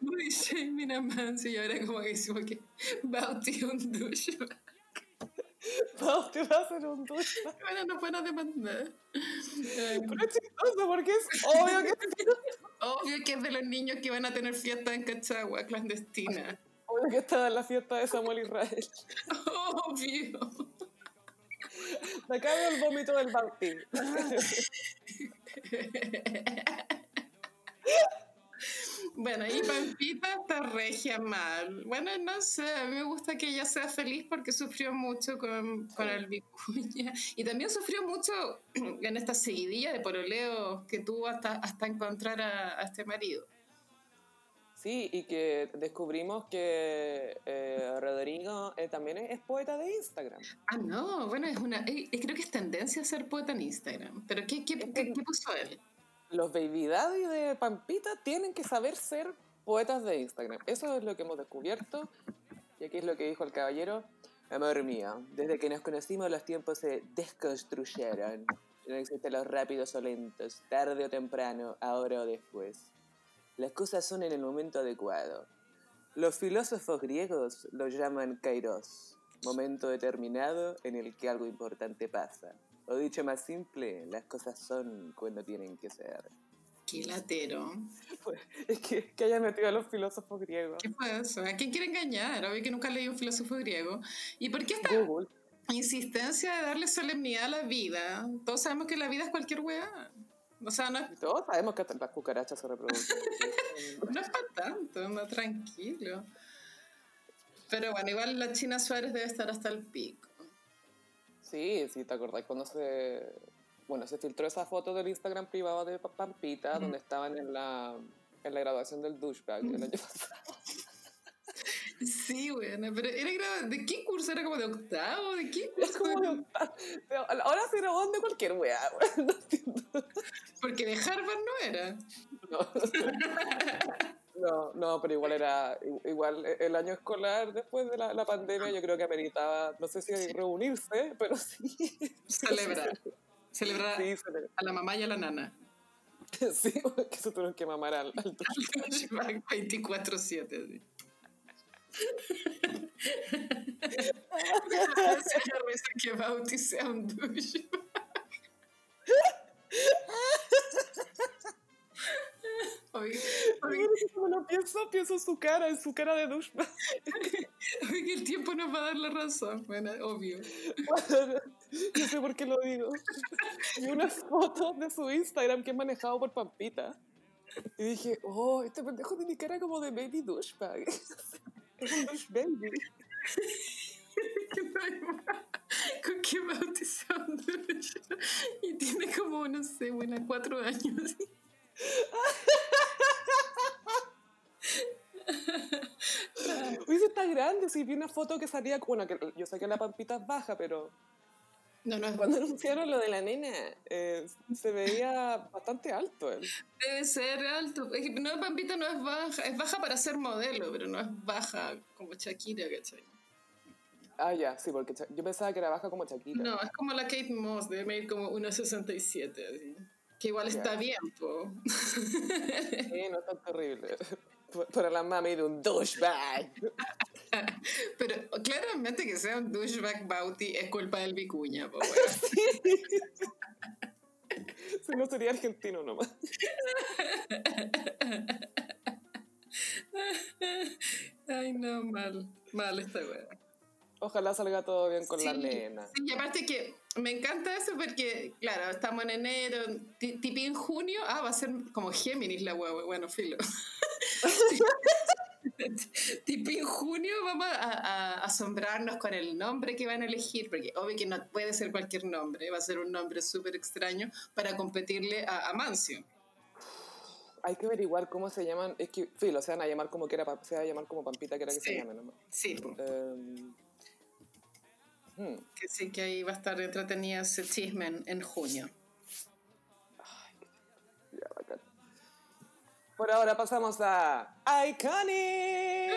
Body, shaming a Mancio y ahora como que decimos que Bauti un ducho. Bauti va a ser un ducho. Bueno, no puedo demandar. Pero es chistoso porque es obvio que Obvio que es de los niños que van a tener fiesta en Cachagua, clandestina. Obvio que estaba en la fiesta de Samuel Israel. Obvio. Me cago el vómito del Bauti. Bueno, y Pampita está regia mal. Bueno, no sé, a mí me gusta que ella sea feliz porque sufrió mucho con, con el Vicuña. Y también sufrió mucho en esta seguidilla de poroleo que tuvo hasta, hasta encontrar a, este marido. Sí, y que descubrimos que eh, Rodrigo eh, también es, poeta de Instagram. Ah, no, bueno, es una, eh, creo que es tendencia a ser poeta en Instagram. Pero ¿qué, qué, qué, qué puso él? los Baby Daddy de Pampita tienen que saber ser poetas de Instagram. Eso es lo que hemos descubierto. Y aquí es lo que dijo el caballero. Amor mío, desde que nos conocimos los tiempos se desconstruyeron. No existen los rápidos o lentos, tarde o temprano, ahora o después. Las cosas son en el momento adecuado. Los filósofos griegos lo llaman kairos, momento determinado en el que algo importante pasa. O dicho más simple, las cosas son cuando tienen que ser. Qué latero. Es que, que haya metido a los filósofos griegos. ¿Qué fue eso? ¿A quién quiere engañar? Obvio que nunca leí un filósofo griego. ¿Y por qué esta insistencia de darle solemnidad a la vida? Todos sabemos que la vida es cualquier weá. O sea, no es... Todos sabemos que las cucarachas se reproducen. no es para tanto, no, tranquilo. Pero bueno, igual la China Suárez debe estar hasta el pico. Sí, sí, ¿te acordás cuando se... Bueno, se filtró esa foto del Instagram privado de Pampita, donde estaban en la, en la graduación del douchebag el año pasado. Sí, bueno, pero era ¿de qué curso? ¿Era como de octavo? ¿De qué curso? como de octavo. Ahora se grabó de cualquier weá, no entiendo. Porque de Harvard no era. No. No, no, pero igual era, igual e, el año escolar después de la, la pandemia yo creo que ameritaba, no sé si reunirse, pero sí. Celebrar. Celebrar a la mamá y a la nana. Sí, que se tuvieron que mamar al, al 24-7. Que Bauti sea un douchebag. Oye, lo pienso, pienso su cara, en su cara de douchebag. Oye, que el tiempo nos va a dar la razón, bueno, obvio. no sé por qué lo digo. Y una foto de su Instagram que es manejado por Pampita. Y dije, oh, este pendejo tiene cara como de baby douchebag. Es un douche baby. ¿Con qué bautizado Y tiene como, no sé, buena, cuatro años. Uy, está grande. Sí, vi una foto que salía. Bueno, que yo sé que la pampita es baja, pero. No, no Cuando anunciaron lo de la nena, eh, se veía bastante alto él. Debe ser alto. No, Pampita no es baja. Es baja para ser modelo, pero no es baja como Shakira, ¿cachai? Ah, ya, sí, porque yo pensaba que era baja como Shakira. No, es como la Kate Moss, debe medir como 1,67, así. Que igual está bien, po. Sí, no es tan terrible. Para la mami de un douchebag. Pero claramente que sea un douchebag Bauti es culpa del Vicuña, po, Si no sería argentino nomás. Ay, no, mal. Mal esta wea. Ojalá salga todo bien con la nena. Sí, y aparte que me encanta eso porque, claro, estamos en enero, tipo en junio, ah, va a ser como Géminis la hueá, bueno, filo. tipo en junio vamos a, asombrarnos con el nombre que van a elegir, porque obvio que no puede ser cualquier nombre, va a ser un nombre súper extraño para competirle a, a Mancio. Hay que averiguar cómo se llaman, es que, filo, se van a llamar como que era, se va a llamar como Pampita que era que se llame nomás. Sí. Eh, que sí que ahí va a estar entretenida ese chisme en, junio. Por ahora pasamos a Iconic.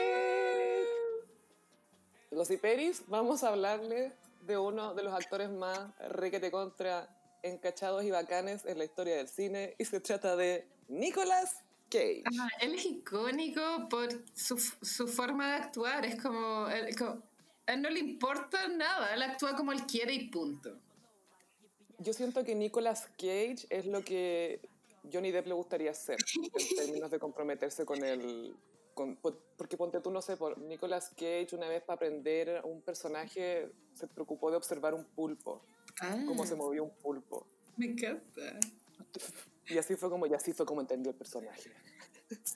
Los Hiperis, vamos a hablarle de uno de los actores más requete contra encachados y bacanes en la historia del cine y se trata de Nicolas Cage. él es icónico por su, su, forma de actuar, es como, a él no le importa nada, él actúa como él quiere y punto. Yo siento que Nicolas Cage es lo que Johnny Depp le gustaría hacer en términos de comprometerse con el... porque ponte tú, no sé, por Nicolas Cage una vez para aprender un personaje se preocupó de observar un pulpo, cómo se ah. movía un pulpo. Me encanta. Y así fue como, y así fue como entendió el personaje.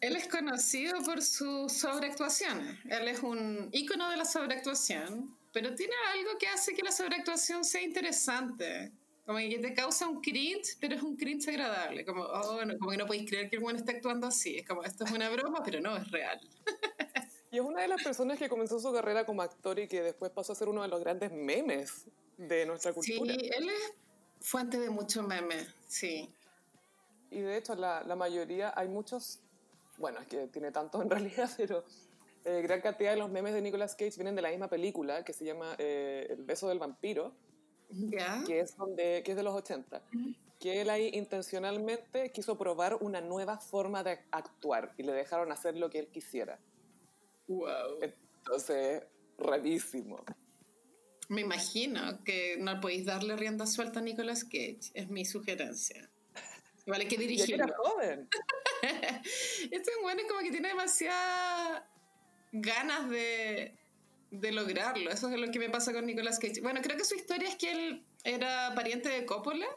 Él es conocido por su sobreactuación. Él es un ícono de la sobreactuación, pero tiene algo que hace que la sobreactuación sea interesante. Como que te causa un cringe, pero es un cringe agradable. Como, oh, no, como que no podéis creer que el buen está actuando así. Es como, esto es una broma, pero no, es real. Y es una de las personas que comenzó su carrera como actor y que después pasó a ser uno de los grandes memes de nuestra cultura. Sí, él es fuente de muchos memes, sí. Y de hecho, la, la mayoría, hay muchos, bueno, es que tiene tanto en realidad, pero eh, gran cantidad de los memes de Nicolas Cage vienen de la misma película que se llama eh, El beso del vampiro que, es donde, que es de los 80, que él ahí intencionalmente quiso probar una nueva forma de actuar y le dejaron hacer lo que él quisiera. Wow. Entonces, rarísimo. Me imagino que no podéis darle rienda suelta a Nicolas Cage, es mi sugerencia. Vale, que dirigirlo. era joven. este bueno es como que tiene demasiadas ganas de, de lograrlo. Eso es lo que me pasa con Nicolas Cage. Bueno, creo que su historia es que él era pariente de Coppola.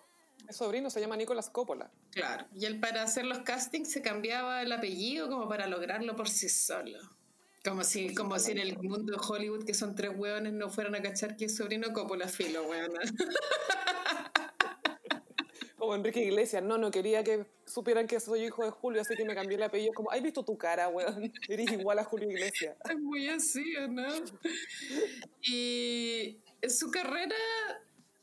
El sobrino se llama Nicolas Coppola. Claro. Y él para hacer los castings se cambiaba el apellido como para lograrlo por sí solo. Como si, como si en el mundo de Hollywood, que son tres hueones, no fueran a cachar que es sobrino Coppola, filo, hueona. Como Enrique Iglesias, no, no quería que supieran que soy hijo de Julio, así que me cambié el apellido. Como, ¿has visto tu cara, weón? Eres igual a Julio Iglesias. Es muy así, ¿no? Y su carrera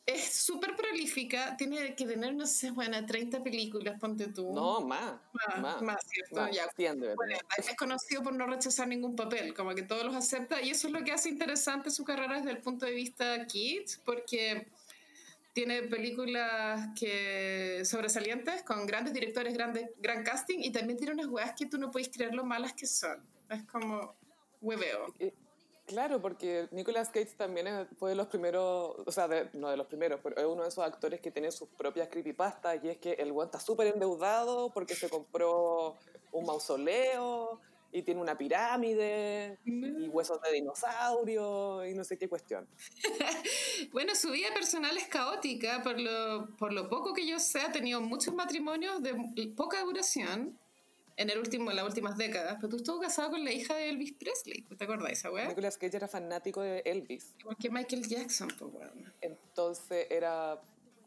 es súper prolífica, tiene que tener, no sé, bueno, 30 películas, ponte tú. No, más. Más, más, ¿cierto? ya. bueno, es conocido por no rechazar ningún papel, como que todos los acepta, y eso es lo que hace interesante su carrera desde el punto de vista kids, porque tiene películas que sobresalientes con grandes directores, grandes, gran casting y también tiene unas weas que tú no puedes creer lo malas que son. Es como hueveo. Claro, porque Nicolas Cage también fue de los primeros, o sea, no de los primeros, pero es uno de esos actores que tiene sus propias creepypastas y es que el weón está súper endeudado porque se compró un mausoleo y tiene una pirámide y huesos de dinosaurio y no sé qué cuestión. bueno, su vida personal es caótica, por lo, por lo poco que yo sé, ha tenido muchos matrimonios de poca duración en el último, en las últimas décadas, pero tú estuvo casado con la hija de Elvis Presley, ¿te acuerdas de esa weá? Nicolas Cage era fanático de Elvis. Igual que Michael Jackson, pues weón. Entonces era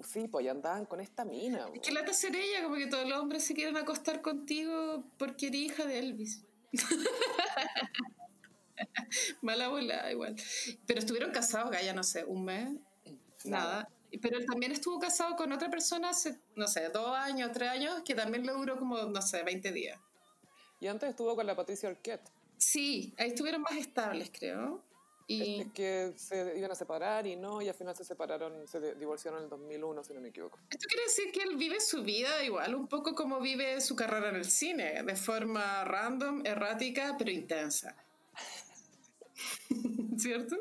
Sí, pues ya andaban con esta mina. Es que lata ser ella, como que todos los hombres se quieren acostar contigo porque eres hija de Elvis. Mala bola, igual. Pero estuvieron casados, ya no sé, un mes, nada. Pero él también estuvo casado con otra persona hace, no sé, dos años, tres años, que también le duró como, no sé, 20 días. Y antes estuvo con la Patricia Arquette. Sí, ahí estuvieron más estables, creo. Y... Es que se iban a separar y no, y al final se separaron, se divorciaron en el 2001, si no me equivoco. Esto quiere decir que él vive su vida igual, un poco como vive su carrera en el cine, de forma random, errática, pero intensa. ¿Cierto?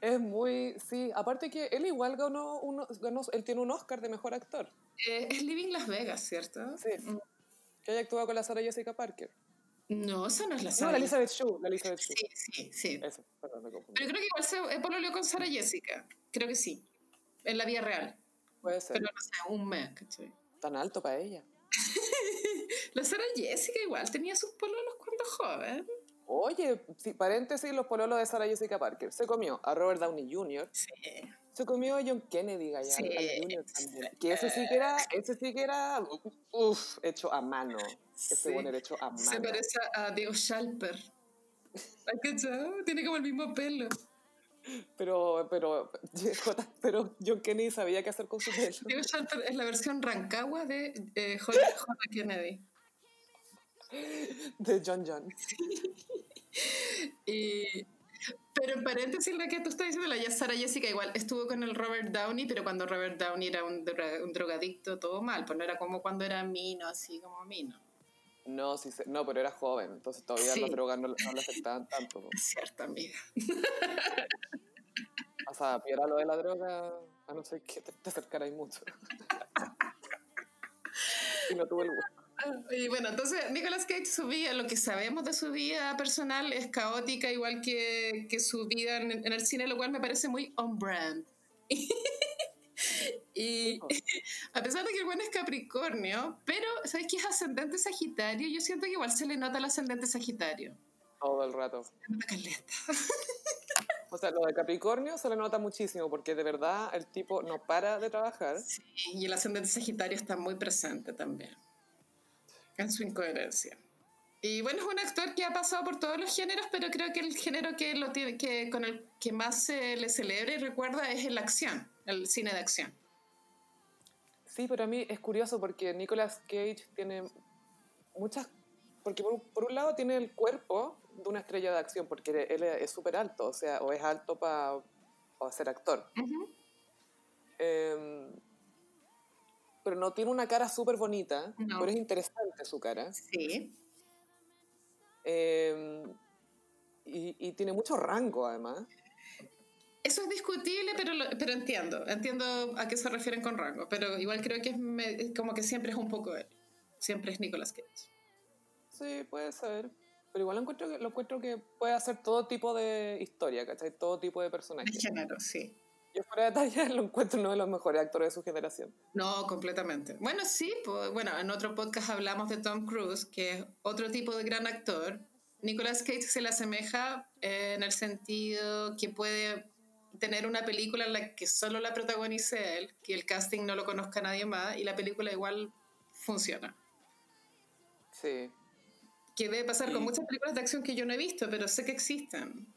Es muy, sí, aparte que él igual ganó, uno, ganó él tiene un Oscar de Mejor Actor. Eh, es Living Las Vegas, ¿cierto? Sí, mm. que haya actuado con la Sarah Jessica Parker. No, esa no es la Sarah. No, la Elizabeth Shue. La Elizabeth Shue. Sí, sí, sí. Eso, perdón, me confundí. Pero creo que igual se pololeó con Sarah Jessica. Creo que sí. En la vida real. Puede ser. Pero no sé, un mes, ¿cachai? Tan alto para ella. la Sarah Jessica igual tenía sus pololos cuando joven. Oye, sí, paréntesis, los pololos de Sarah Jessica Parker. Se comió a Robert Downey Jr. Sí. Se comió a John Kennedy, sí. Jr. también. Que ese sí que era, ese sí que era, uff, hecho a mano. Ese buen hecho a mano. Se parece a Diego Schalper. ¿Has Tiene como el mismo pelo. Pero, pero, pero John Kennedy sabía qué hacer con su pelo. Diego Schalper es la versión Rancagua de eh, J. Kennedy. De John John. Y Pero en paréntesis, lo que tú estás diciendo, la Sara Jessica igual estuvo con el Robert Downey, pero cuando Robert Downey era un, drogadicto, todo mal, pues no era como cuando era Mino, así como Mino. No, sí, no, pero era joven, entonces todavía las drogas no, le afectaban tanto. Es cierto, amiga. O sea, piedra lo de la droga, a no ser que te, te mucho. y no tuve el gusto. Y bueno, entonces Nicolas Cage, su vida, lo que sabemos de su vida personal es caótica, igual que, que su vida en, el cine, lo cual me parece muy on-brand. y a pesar de que el bueno es Capricornio, pero ¿sabes qué es ascendente Sagitario? Yo siento que igual se le nota el ascendente Sagitario. Todo el rato. O sea, lo de Capricornio se le nota muchísimo porque de verdad el tipo no para de trabajar. Sí, y el ascendente Sagitario está muy presente también en su incoherencia. Y bueno, es un actor que ha pasado por todos los géneros, pero creo que el género que, lo tiene, que con el que más se le celebra y recuerda es la acción, el cine de acción. Sí, pero a mí es curioso porque Nicolas Cage tiene muchas... Porque por, un lado tiene el cuerpo de una estrella de acción, porque él es súper alto, o sea, o es alto para ser actor pero no tiene una cara súper bonita, pero es interesante su cara. Sí. Em, y, tiene mucho rango, además. Eso es discutible, pero, pero entiendo. Entiendo a qué se refieren con rango. Pero igual creo que es como que siempre es un poco él. Siempre es Nicolas Cage. Sí, puede ser. Pero igual lo encuentro, que, lo encuentro que puede hacer todo tipo de historia, ¿cachai? Todo tipo de personajes. De género, sí. Yo fuera de talla lo encuentro uno de los mejores actores de su generación. No, completamente. Bueno, sí, pues, bueno, en otro podcast hablamos de Tom Cruise, que es otro tipo de gran actor. Nicolas Cage se le asemeja eh, en el sentido que puede tener una película en la que solo la protagonice él, que el casting no lo conozca nadie más y la película igual funciona. Sí. Que debe pasar con muchas películas de acción que yo no he visto, pero sé que existen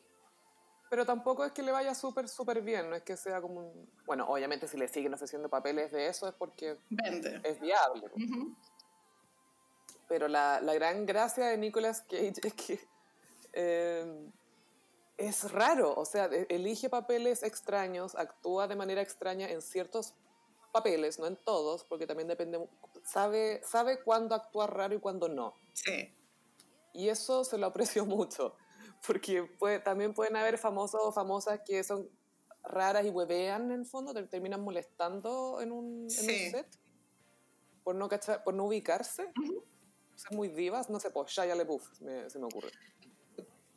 pero tampoco es que le vaya súper, súper bien, no es que sea como un... Bueno, obviamente si le siguen ofreciendo papeles de eso es porque es viable. Pero la, la, gran gracia de Nicolas Cage es que eh, es raro, o sea, elige papeles extraños, actúa de manera extraña en ciertos papeles, no en todos, porque también depende, sabe, sabe cuándo actuar raro y cuándo no. Sí. Y eso se lo aprecio mucho porque puede, también pueden haber famosos o famosas que son raras y huevean en el fondo, te terminan molestando en un, set por no, por no ubicarse. Son muy divas, no sé, pues Shia LaBeouf me, se me ocurre.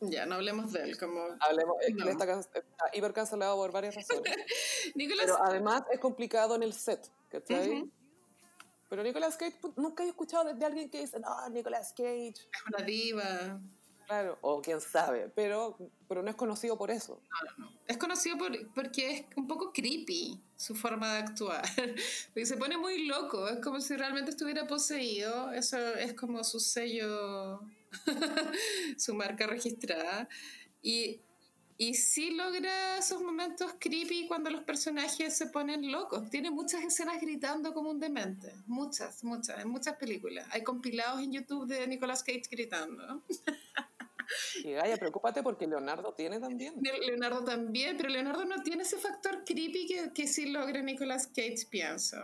Ya, no hablemos de él, como... Hablemos, no. está, está, hiper cancelado por varias razones. Pero además es complicado en el set, ¿cachai? Pero Nicolas Cage, nunca he escuchado de, alguien que dice, no, Nicolas Cage... Es una diva. Claro, o quién sabe, pero, pero no es conocido por eso. No, no, no. Es conocido por, porque es un poco creepy su forma de actuar. Porque se pone muy loco, es como si realmente estuviera poseído. Eso es como su sello, su marca registrada. Y, y sí logra esos momentos creepy cuando los personajes se ponen locos. Tiene muchas escenas gritando como un demente. Muchas, muchas, en muchas películas. Hay compilados en YouTube de Nicolas Cage gritando. Y Gaya, preocúpate porque Leonardo tiene también. Leonardo también, pero Leonardo no tiene ese factor creepy que, que sí logra Nicolas Cage, pienso.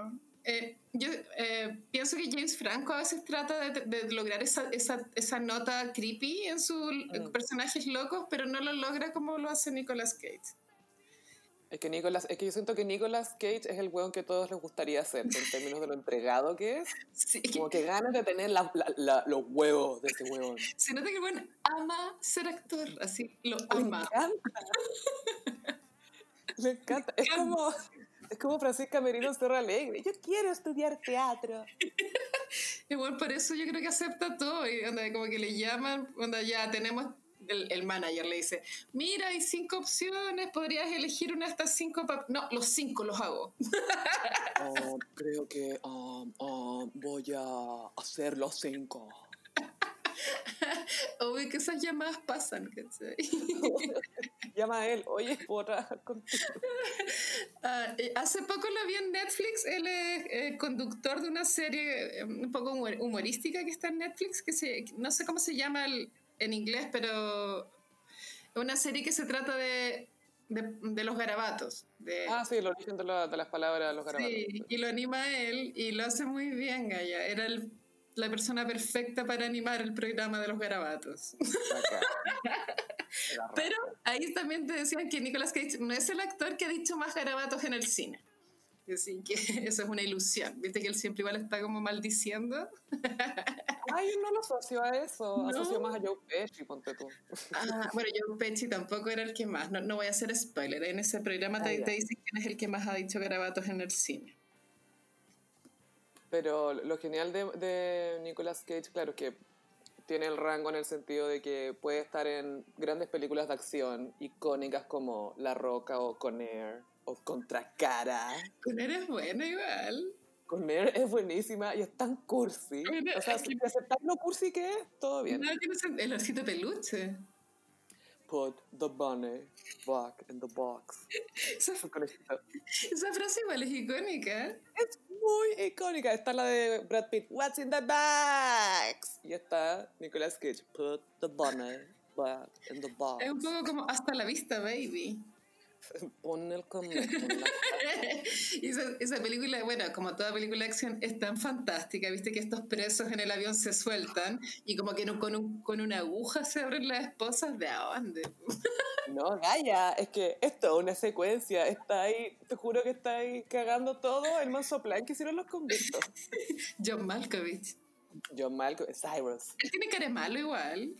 Eh, yo eh, pienso que James Franco a veces trata de, de lograr esa, esa, esa, nota creepy en sus mm. personajes locos, pero no lo logra como lo hace Nicolas Cage. Es que, Nicolas, es que yo siento que Nicolas Cage es el hueón que a todos les gustaría ser, en términos de lo entregado que es. Sí. Como que ganas de tener la, la, los huevos de ese huevón. Se nota que el huevón ama ser actor, así, lo ama. Me encanta. Me encanta. Es como, es como Francisca Merino Serra Alegre. Yo quiero estudiar teatro. Igual por eso yo creo que acepta todo. Y como que le llaman, cuando ya tenemos el, manager le dice, mira, hay cinco opciones, podrías elegir una de estas cinco. No, los cinco los hago. Oh, creo que um, um, voy a hacer los cinco. Obvio que esas llamadas pasan, Llama a él, oye, ¿puedo trabajar contigo? Ah, eh, hace poco lo vi en Netflix, él es eh, conductor de una serie eh, un poco humorística que está en Netflix, que se, no sé cómo se llama el, en inglés, pero una serie que se trata de, de, los garabatos. De, ah, sí, el origen de, de, las palabras de los garabatos. Sí, y lo anima él y lo hace muy bien, Gaya. Era la persona perfecta para animar el programa de los garabatos. Pero ahí también te decían que Nicolas Cage no es el actor que ha dicho más garabatos en el cine. Así que eso es una ilusión. Viste que él siempre igual está como maldiciendo. Ay, no lo asocio a eso. Asocio más a Joe Pesci, ponte tú. Ah, bueno, Joe Pesci tampoco era el que más. No, no voy a hacer spoiler. En ese programa ah, te, dicen quién es el que más ha dicho garabatos en el cine. Pero lo genial de, de Nicolas Cage, claro, que tiene el rango en el sentido de que puede estar en grandes películas de acción icónicas como La Roca o Con Air o Contracara. Con Air es buena igual. Con Air es buenísima y es tan cursi. o sea, si aceptas lo cursi que es, todo bien. No, tiene el osito peluche. Put the bunny back in the box. Esa, esa frase igual es icónica. Es muy icónica. Está la de Brad Pitt, What's in the box? Y está Nicolas Cage, Put the bunny back in the box. Es un poco como hasta la vista, baby. Pon el y esa, esa, película, bueno, como toda película de acción, es tan fantástica. Viste que estos presos en el avión se sueltan y como que con, un, con una aguja se abren las esposas de a dónde. no, Gaya, es que esto es una secuencia. Está ahí, te juro que está ahí cagando todo el manso plan que hicieron los convictos. John Malkovich. John Malkovich, Cyrus. Él tiene cara malo igual.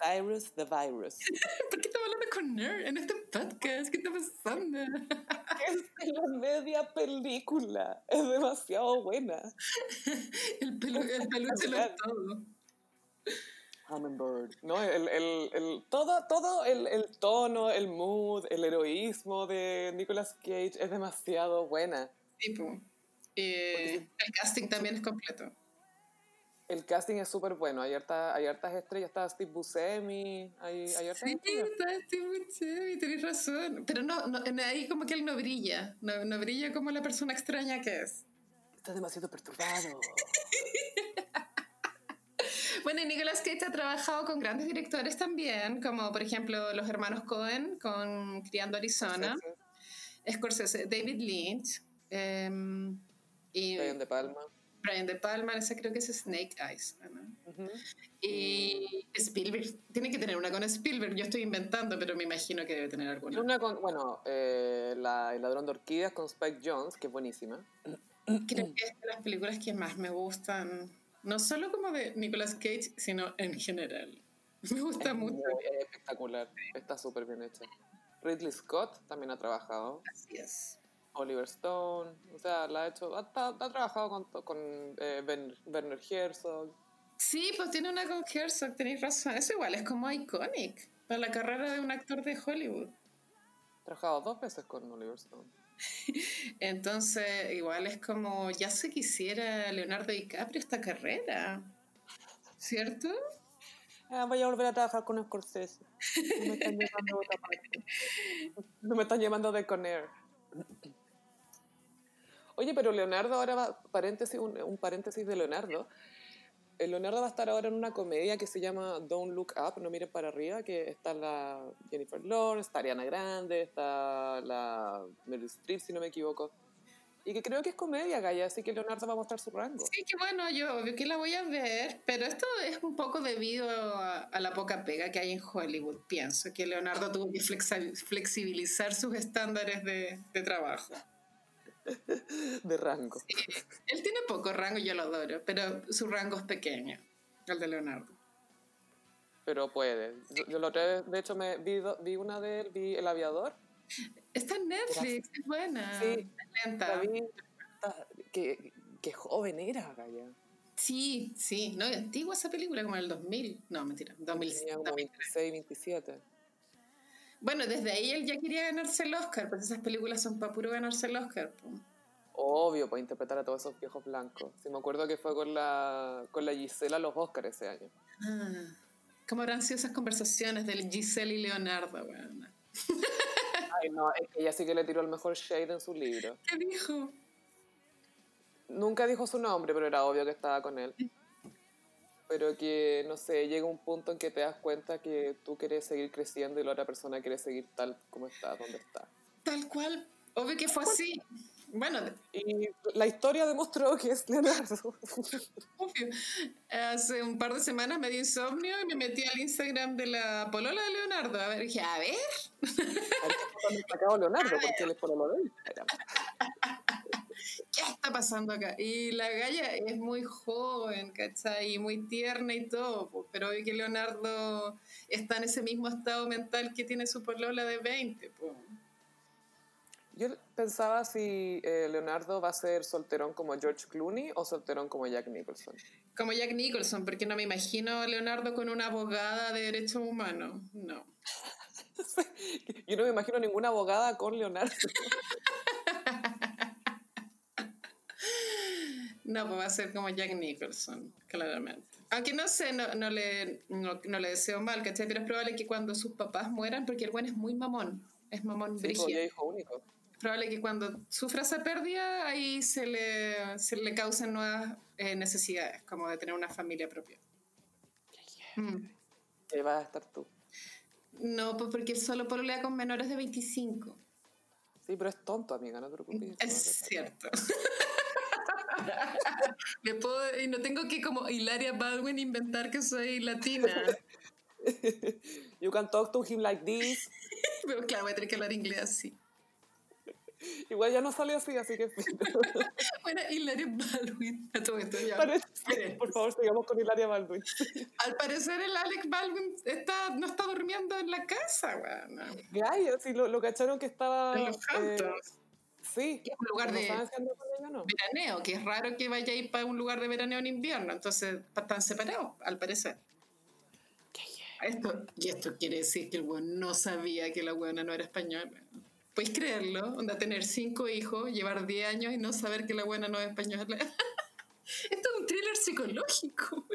Cyrus the Virus. ¿Por qué estamos hablando con Nerd en este podcast? ¿Qué está pasando? Es la media película. Es demasiado buena. el, pelu el peluche lo es todo. Hummingbird. No, el, el, el, todo, todo el, el, tono, el mood, el heroísmo de Nicolas Cage es demasiado buena. Tipo. Eh, el casting también es completo. El casting es súper bueno. Hay, harta, hay hartas estrellas. Está Steve Buscemi. Hay, hay sí, está Steve Buscemi, tenés razón. Pero no, no, ahí como que él no brilla. No, no brilla como la persona extraña que es. Está demasiado perturbado. bueno, y Nicolas Cage ha trabajado con grandes directores también, como por ejemplo los hermanos Cohen con Criando Arizona, Scorsese, David Lynch. Um, y De Palma. Brian De Palma, esa creo que es Snake Eyes. Y Spielberg, tiene que tener una con Spielberg, yo estoy inventando, pero me imagino que debe tener alguna. Una con, bueno, eh, la, El ladrón de orquídeas con Spike Jones, que es buenísima. Creo que es de las películas que más me gustan, no solo como de Nicolas Cage, sino en general. Me gusta mucho. es espectacular, está súper bien hecha. Ridley Scott también ha trabajado. Así es. Oliver Stone, o sea, la ha hecho, ha, trabajado con, con eh, Werner Herzog. Sí, pues tiene una con Herzog, tenéis razón. Eso igual es como iconic para la carrera de un actor de Hollywood. Ha trabajado dos veces con Oliver Stone. Entonces, igual es como, ya se quisiera Leonardo DiCaprio esta carrera, ¿cierto? Ah, voy a volver a trabajar con Scorsese. No me están llamando de otra parte. No me están llamando de Conair. Oye, pero Leonardo ahora va, paréntesis, un, paréntesis de Leonardo. El Leonardo va a estar ahora en una comedia que se llama Don't Look Up, no miren para arriba, que está la Jennifer Lawrence, está Ariana Grande, está la Meryl Streep, si no me equivoco. Y que creo que es comedia, Gaya, así que Leonardo va a mostrar su rango. Sí, que bueno, yo obvio que la voy a ver, pero esto es un poco debido a, la poca pega que hay en Hollywood, pienso, que Leonardo tuvo que flexibilizar sus estándares de trabajo. De rango. Él tiene poco rango, yo lo adoro, pero su rango es pequeño, el de Leonardo. Pero puede. Yo, lo de hecho, me vi, vi, una de él, vi El Aviador. Está en Netflix, es buena. Sí, lenta. qué, qué joven era, Gaya. Sí, sí, no, es antigua esa película, como en el 2000. No, mentira, 2006. Tenía como 26, 27. Bueno, desde ahí él ya quería ganarse el Oscar, porque esas películas son para puro ganarse el Oscar. Obvio, para interpretar a todos esos viejos blancos. Si me acuerdo que fue con la, con la Gisela los Oscars ese año. Ah, ¿Cómo habrán sido esas conversaciones del Giselle y Leonardo, Ay, no, es que ella sí que le tiró el mejor shade en su libro. ¿Qué dijo? Nunca dijo su nombre, pero era obvio que estaba con él. Pero que, no sé, llega un punto en que te das cuenta que tú quieres seguir creciendo y la otra persona quiere seguir tal como está, donde está. Tal cual. Obvio que fue así. Bueno. Y la historia demostró que es Leonardo. Obvio. Hace un par de semanas me dio insomnio y me metí al Instagram de la polola de Leonardo. A ver, dije, a ver. A ver Leonardo, porque él es pololo de Instagram. ¿qué está pasando acá? Y la galla es muy joven, ¿cachai? Y muy tierna y todo, pero hoy que Leonardo está en ese mismo estado mental que tiene su polola de 20. Pues. Yo pensaba si eh, Leonardo va a ser solterón como George Clooney o solterón como Jack Nicholson. Como Jack Nicholson, porque no me imagino a Leonardo con una abogada de derechos humanos. No. Yo no me imagino ninguna abogada con Leonardo. No, pues va a ser como Jack Nicholson, claramente. Aunque no sé, no, no le, no, le deseo mal, ¿cachai? Pero es probable que cuando sus papás mueran, porque el buen es muy mamón, es mamón sí, pues, hijo único. Es probable que cuando sufra esa pérdida, ahí se le, se le causen nuevas eh, necesidades, como de tener una familia propia. Mm. ¿Qué vas a estar tú? No, pues porque él solo pololea con menores de 25. Sí, pero es tonto, amiga, no te preocupes. Es cierto. Me puedo, y no tengo que como Hilaria Baldwin inventar que soy latina. You can talk to him like this. Pero claro, voy a tener que hablar inglés así. Igual ya no salió así, así que... bueno, Hilaria Baldwin. todo esto ya. por favor, sigamos con Hilaria Baldwin. Al parecer el Alex Baldwin está, no está durmiendo en la casa, bueno. Gaya, sí, lo, lo cacharon que estaba... En los eh, Sí. es un lugar de veraneo, que es raro que vaya a ir para un lugar de veraneo en invierno, entonces están separados, al parecer. Esto, y esto quiere decir que el weón no sabía que la buena no era española. ¿Puedes creerlo? Onda, tener cinco hijos, llevar 10 años y no saber que la buena no es española. esto es un thriller psicológico.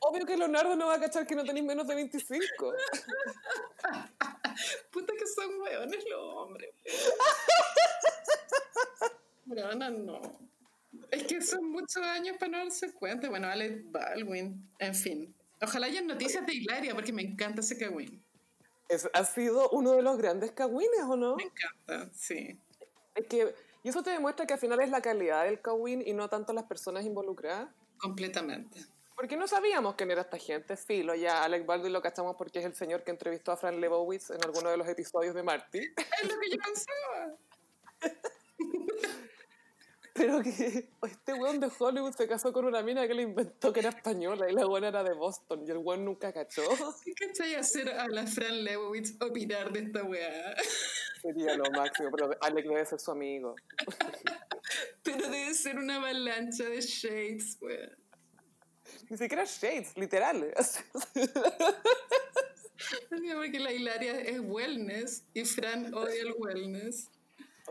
Obvio que Leonardo no va a cachar que no tenéis menos de 25. Puta que son weones los hombres. No, no. Es que son muchos años para no darse cuenta. Bueno, Alex Baldwin, en fin. Ojalá haya noticias de Hilaria, porque me encanta ese. Es, ha sido uno de los grandes Kawines, ¿o no? Me encanta, sí. Es que, y eso te demuestra que al final es la calidad del Kawin y no tanto las personas involucradas. Completamente. Porque no sabíamos quién era esta gente, filo. Ya Alec Baldwin lo cachamos porque es el señor que entrevistó a Fran Lebowitz en alguno de los episodios de Marty. Es lo que yo pensaba. Pero que este weón de Hollywood se casó con una mina que le inventó que era española y la buena era de Boston y el weón nunca cachó. ¿Qué cachai hacer a la Fran Lebowitz opinar de esta weá? Sería lo máximo, pero Alec debe ser su amigo. Pero debe ser una avalancha de shades, weón. Ni siquiera shades, literal. Porque la Hilaria es wellness y Fran odia el wellness.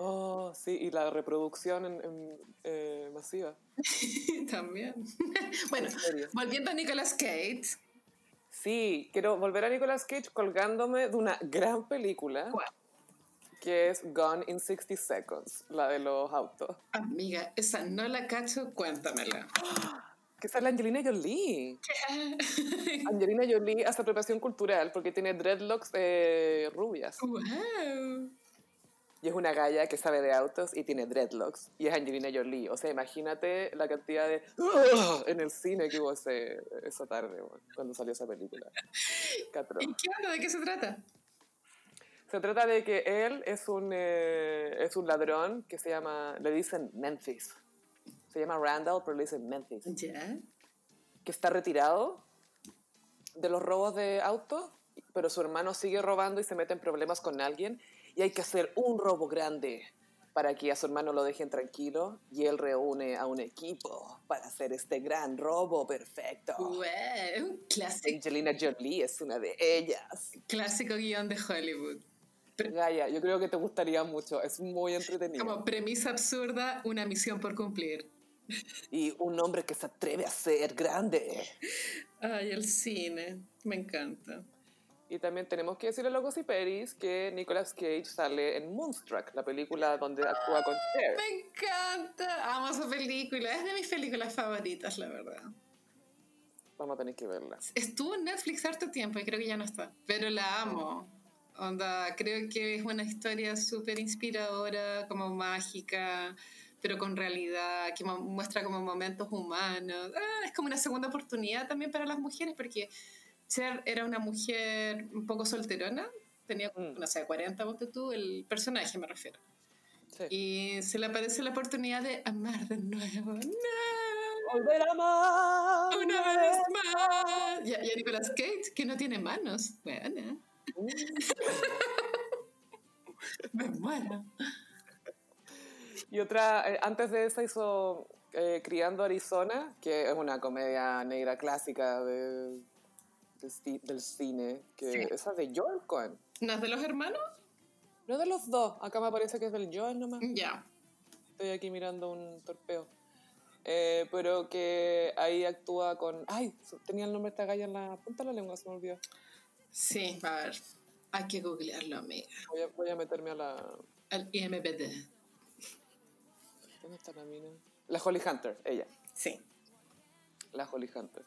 Oh, sí, y la reproducción en, eh, masiva. También. bueno, volviendo a Nicolas Cage. Sí, quiero volver a Nicolas Cage colgándome de una gran película. ¿Cuál? Que es Gone in 60 Seconds, la de los autos. Amiga, esa no la cacho, cuéntamela. Que es la Angelina Jolie. Angelina Jolie hace apropiación cultural porque tiene dreadlocks eh, rubias. ¡Wow! Y es una galla que sabe de autos y tiene dreadlocks. Y es Angelina Jolie. O sea, imagínate la cantidad de... en el cine que hubo ese, esa tarde, cuando salió esa película. ¿Y qué onda? ¿De qué se trata? Se trata de que él es un, eh, es un ladrón que se llama... Le dicen Memphis. Se llama Randall, pero le dicen Memphis. ¿Ya? Que está retirado de los robos de autos, pero su hermano sigue robando y se mete en problemas con alguien y hay que hacer un robo grande para que a su hermano lo dejen tranquilo y él reúne a un equipo para hacer este gran robo perfecto. un clásico. Angelina Jolie es una de ellas. Clásico guion de Hollywood. Gaia, yo creo que te gustaría mucho, es muy entretenido. Como premisa absurda, una misión por cumplir. Y un hombre que se atreve a ser grande. Ay, el cine, me encanta. Y también tenemos que decirle a los Peris que Nicolas Cage sale en Moonstruck, la película donde actúa con Cher. Me encanta, amo esa película, es de mis películas favoritas, la verdad. Vamos a tener que verla. Estuvo en Netflix harto tiempo y creo que ya no está, pero la amo. Onda, creo que es una historia súper inspiradora, como mágica, pero con realidad, que muestra como momentos humanos. Ah, es como una segunda oportunidad también para las mujeres, porque Cher era una mujer un poco solterona, tenía, mm. no sé, 40, ponte tú, el personaje me refiero. Y se le aparece la oportunidad de amar de nuevo. ¡No! Volver a amar. Una vez más. Y, a Nicolas Cage, que no tiene manos. Bueno. Uh. Me muero. Y otra, eh, antes de esa hizo eh, Criando Arizona, que es una comedia negra clásica de, del cine, que esa de Joel Cohen. ¿No es de los hermanos? No de los dos, acá me parece que es del Joel nomás. Ya. Estoy aquí mirando un torpeo. Eh, pero que ahí actúa con... Ay, tenía el nombre de esta galla en la punta de la lengua, se me olvidó. Sí, a ver, hay que googlearlo, amiga. Voy a, voy a meterme a la... Al IMBD. ¿Dónde está la mina? La Holly Hunter, ella. Sí. La Holly Hunter.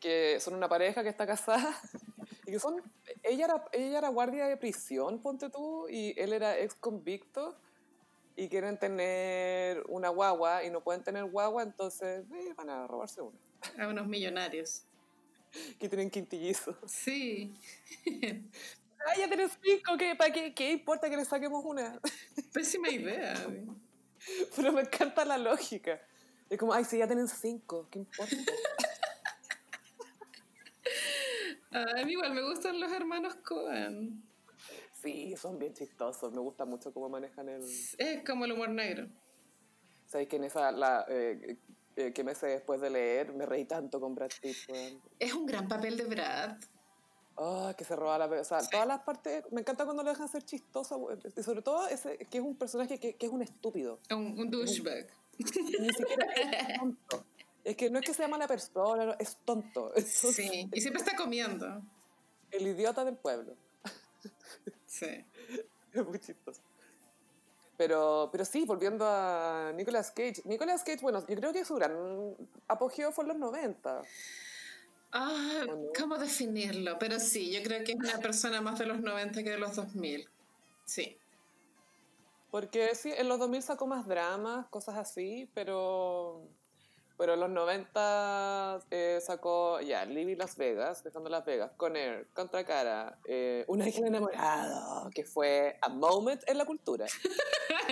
Que son una pareja que está casada y que son... Ella era, ella era guardia de prisión, ponte tú, y él era ex convicto y quieren tener una guagua y no pueden tener guagua, entonces eh, van a robarse una. A unos millonarios. que tienen quintillizos. Sí. Ay, ya tenés cinco, ¿qué, ¿para qué, qué importa que le saquemos una? Pésima idea. Pero me encanta la lógica. Es como, ay, si ya tienen cinco, ¿qué importa? A mí igual me gustan los hermanos Cohen. Sí, son bien chistosos. Me gusta mucho cómo manejan el... Es como el humor negro. ¿Sabes que en esa, la, eh, eh, que meses después de leer, me reí tanto con Brad Pitt. Es un gran papel de Brad. Oh, que se roba la... O sea, todas las partes... Me encanta cuando lo dejan ser chistoso. Y sobre todo ese que es un personaje que, que es un estúpido. Un, un douchebag. Ni siquiera es tonto. Es que no es que sea mala persona, es tonto. sí, y siempre está comiendo. El idiota del pueblo. Sí. Es muy chistoso. Pero, pero sí, volviendo a Nicolas Cage. Nicolas Cage, bueno, yo creo que su gran apogeo fue en los 90. Ah, ¿cómo definirlo? Pero sí, yo creo que es una persona más de los 90 que de los 2000. Sí. Porque sí, en los 2000 sacó más dramas, cosas así, pero pero en los 90 eh, sacó ya Living Las Vegas, dejando Las Vegas, con Air, Contra Cara, eh, Un ángel enamorado, que fue a moment en la cultura.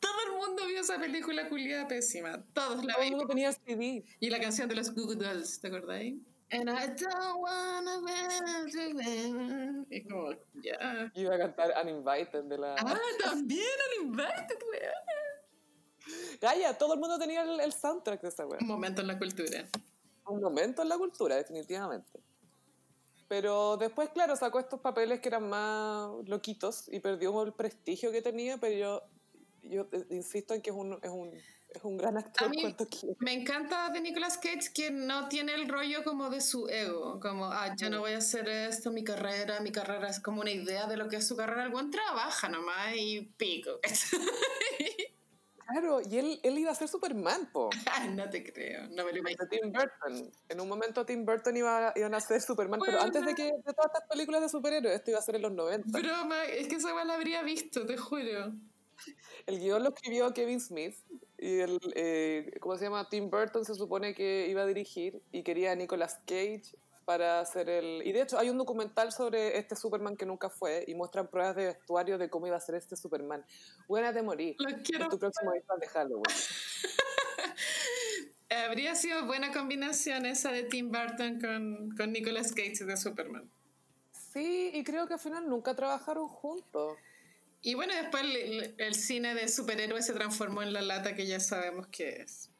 Todo el mundo vio esa película culiada pésima. Todos la Todo el mundo tenía CD. Y la canción de los Google Dolls, ¿te acordáis? And I don't wanna Es como, ya. Iba a cantar Uninvited de la. Ah, también Uninvited, weón. Calla, todo el mundo tenía el, soundtrack de esa weá. Un momento en la cultura. Un momento en la cultura, definitivamente. Pero después, claro, sacó estos papeles que eran más loquitos y perdió el prestigio que tenía, pero yo, yo insisto en que es un, es un, es un gran actor. A mí me encanta de Nicolas Cage que no tiene el rollo como de su ego, como, ah, yo no voy a hacer esto, mi carrera, mi carrera es como una idea de lo que es su carrera. El buen trabaja nomás y pico. Claro, y él, él iba a ser Superman, po. no te creo, no me lo imagino. Tim Burton. En un momento Tim Burton iba, iban a ser Superman, pero antes de que de todas estas películas de superhéroes, esto iba a ser en los 90. Broma, es que esa la habría visto, te juro. El guion lo escribió Kevin Smith y el, eh, ¿cómo se llama? Tim Burton se supone que iba a dirigir y quería a Nicolas Cage para hacer el... Y de hecho hay un documental sobre este Superman que nunca fue y muestran pruebas de vestuario de cómo iba a ser este Superman. Buena de morir. Lo quiero. En tu próximo disfraz de Halloween. Habría sido buena combinación esa de Tim Burton con, con Nicolas Cage de Superman. Sí, y creo que al final nunca trabajaron juntos. Y bueno, después el, el, cine de superhéroes se transformó en la lata que ya sabemos que es.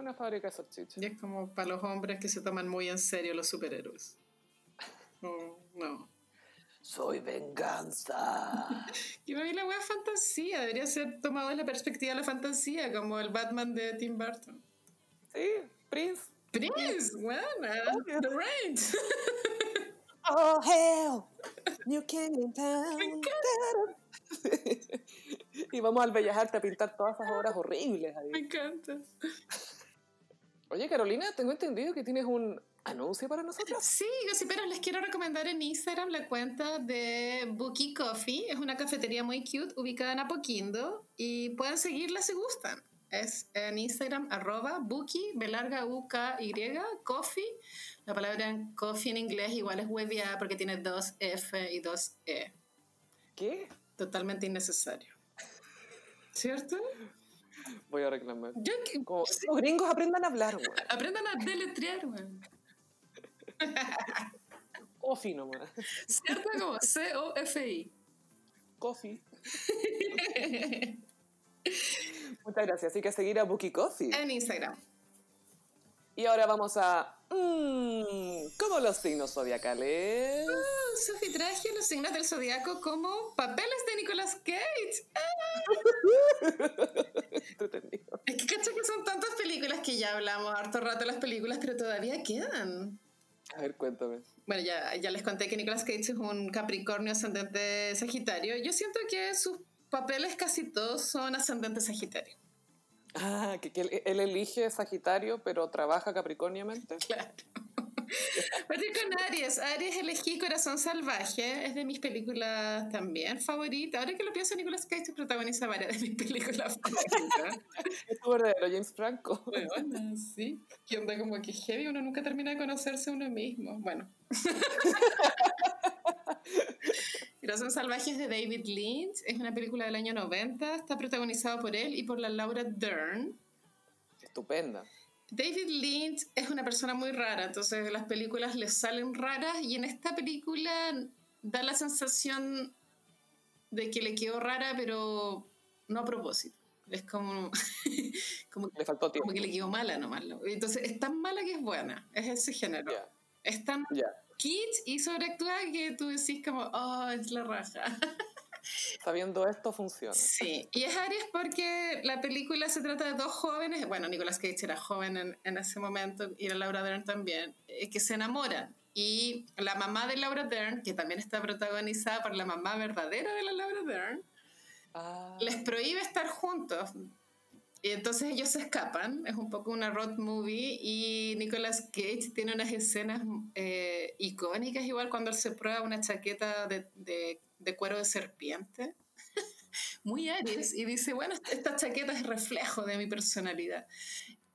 Una fábrica de salchichas. Y es como para los hombres que se toman muy en serio los superhéroes. No, no. Soy venganza. y para mí la wea fantasía. Debería ser tomado desde la perspectiva de la fantasía, como el Batman de Tim Burton. Sí, Prince. Prince, buena. The Range. oh, hell. New King in Town. y vamos al Bellas Artes a pintar todas esas obras horribles ahí. Me encanta. Oye, Carolina, tengo entendido que tienes un anuncio para nosotros. Sí, pero les quiero recomendar en Instagram la cuenta de Bookie Coffee. Es una cafetería muy cute ubicada en Apoquindo y pueden seguirla si gustan. Es en Instagram arroba Bookie, B larga U K Y, Coffee. La palabra coffee en inglés igual es hueviada porque tiene dos F y dos E. ¿Qué? Totalmente innecesario. ¿Cierto? Voy a reclamar. los gringos aprendan a hablar, güey. Aprendan a deletrear, güey. Coffee nomás. ¿Cierto? Como C-O-F-I. Coffee. Muchas gracias. Así que seguir a Bookie Coffee. En Instagram. Y ahora vamos a. Mmm, ¿Cómo los signos zodiacales? Uh, Sophie traje los signos del zodiaco como papeles de Nicolas Cage. es que cacho que son tantas películas que ya hablamos harto rato de las películas, pero todavía quedan. A ver, cuéntame. Bueno, ya, ya les conté que Nicolas Cage es un Capricornio ascendente Sagitario. Yo siento que sus papeles casi todos son ascendentes Sagitario. Ah, que, él, elige Sagitario, pero trabaja capricorniamente. Partí con Aries. Aries elegí Corazón Salvaje. Es de mis películas también favoritas. Ahora que lo pienso, Nicolas Cage protagoniza varias de mis películas favoritas. es tu verdadero James Franco. Bueno, sí. Que onda como que heavy. Uno nunca termina de conocerse uno mismo. Bueno. Corazón Salvaje es de David Lynch, es una película del año 90, está protagonizado por él y por la Laura Dern. Estupenda. David Lynch es una persona muy rara, entonces las películas le salen raras y en esta película da la sensación de que le quedó rara, pero no a propósito. Es como, como, le faltó tiempo. como que le quedó mala nomás. Entonces es tan mala que es buena, es ese género. Es tan kitsch y sobreactuada que tú decís como, oh, es la raja. Sabiendo esto, funciona. Sí, y es Aries porque la película se trata de dos jóvenes, bueno, Nicolas Cage era joven en, en ese momento y la Laura Dern también, eh, que se enamoran. Y la mamá de Laura Dern, que también está protagonizada por la mamá verdadera de la Laura Dern, ah. les prohíbe estar juntos y entonces ellos se escapan, es un poco una road movie y Nicolas Cage tiene unas escenas eh, icónicas, igual cuando él se prueba una chaqueta de, de, cuero de serpiente, muy Aries, y dice, bueno, esta chaqueta es reflejo de mi personalidad.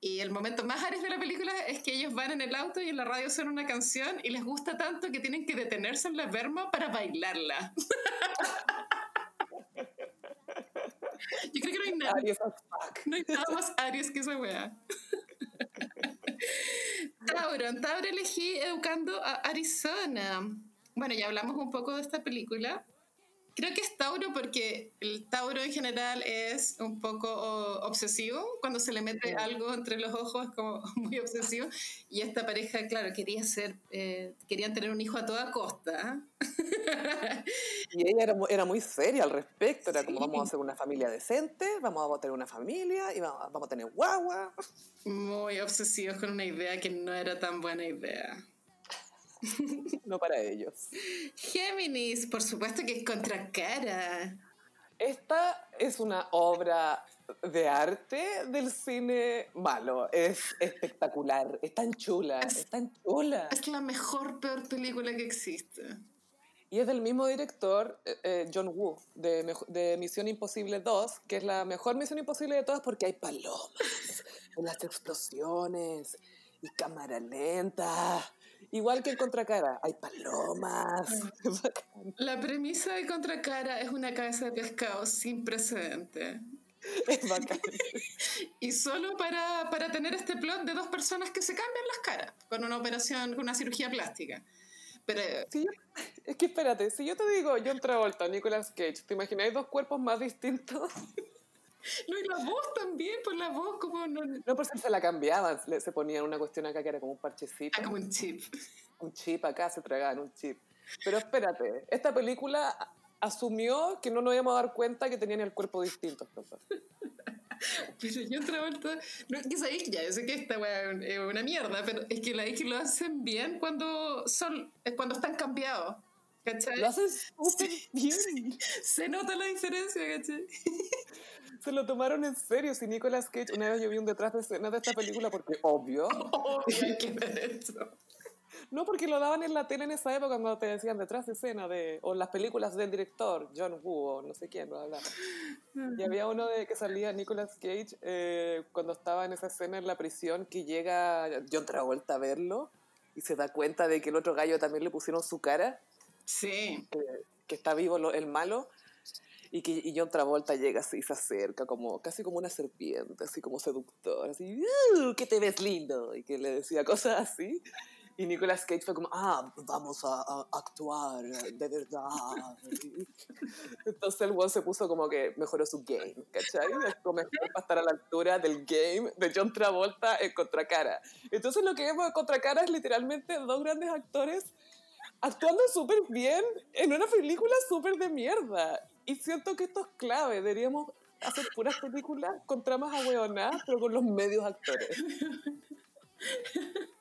Y el momento más Aries de la película es que ellos van en el auto y en la radio suena una canción y les gusta tanto que tienen que detenerse en la verma para bailarla. Yo creo que no hay nada. No hay nada más Aries que esa weá. Tauro. En Tauro elegí Educando a Arizona. Bueno, ya hablamos un poco de esta película. Creo que es Tauro porque el Tauro en general es un poco obsesivo. Cuando se le mete algo entre los ojos es como muy obsesivo. Y esta pareja, claro, quería ser, eh, querían tener un hijo a toda costa. Y ella era, era muy seria al respecto. Era como, vamos a hacer una familia decente, vamos a tener una familia y vamos, vamos a tener guagua. Muy obsesivos con una idea que no era tan buena idea. no para ellos. Géminis, por supuesto que es contracara. Esta es una obra de arte del cine malo. Es espectacular, es tan chula, es, tan chula. Es la mejor, peor película que existe. Y es del mismo director, eh, eh, John Woo, de, de, Misión Imposible 2, que es la mejor Misión Imposible de todas porque hay palomas, las explosiones y cámara lenta Igual que en Contracara, hay palomas. La premisa de Contracara es una cabeza de pescado sin precedente. Es bacán. y solo para, para, tener este plot de dos personas que se cambian las caras con una operación, con una cirugía plástica. Pero, es que espérate, si yo te digo John Travolta, Nicolas Cage, ¿te imagináis dos cuerpos más distintos? No, y la voz también, pues la voz como no... No, por si se la cambiaban, se ponían una cuestión acá que era como un parchecito. Ah, como un chip. Un chip acá, se tragaban un chip. Pero espérate, esta película asumió que no nos íbamos a dar cuenta que tenían el cuerpo distinto. Pero yo otra vuelta, no, que sabéis ya, yo sé que esta weá es una mierda, pero es que la que lo hacen bien cuando son, cuando están cambiados. ¿Cachai? Lo hacen súper bien. Se nota la diferencia, ¿cachai? se lo tomaron en serio. Si Nicolas Cage, una vez yo vi un detrás de escena de esta película porque obvio. Obvio que ver No, porque lo daban en la tele en esa época cuando te decían detrás de escena, de, o las películas del director, John Woo, o no sé quién, bla, bla. Y había uno de que salía Nicolas Cage eh, cuando estaba en esa escena en la prisión que llega John Travolta a verlo y se da cuenta de que el otro gallo también le pusieron su cara. Sí. Que, está vivo el malo. Y que John Travolta llega así, se acerca, como, casi como una serpiente, así como seductor, así, "Uh, que te ves lindo, y que le decía cosas así. Y Nicolas Cage fue como, ah, vamos a, a actuar, de verdad. Entonces el weón se puso como que mejoró su game, ¿cachai? Mejor para estar a la altura del game de John Travolta en Contracara. Entonces lo que vemos en Contracara es literalmente dos grandes actores actuando súper bien en una película súper de mierda. Y siento que esto es clave. Deberíamos hacer puras películas con tramas ahueonadas, pero con los medios actores.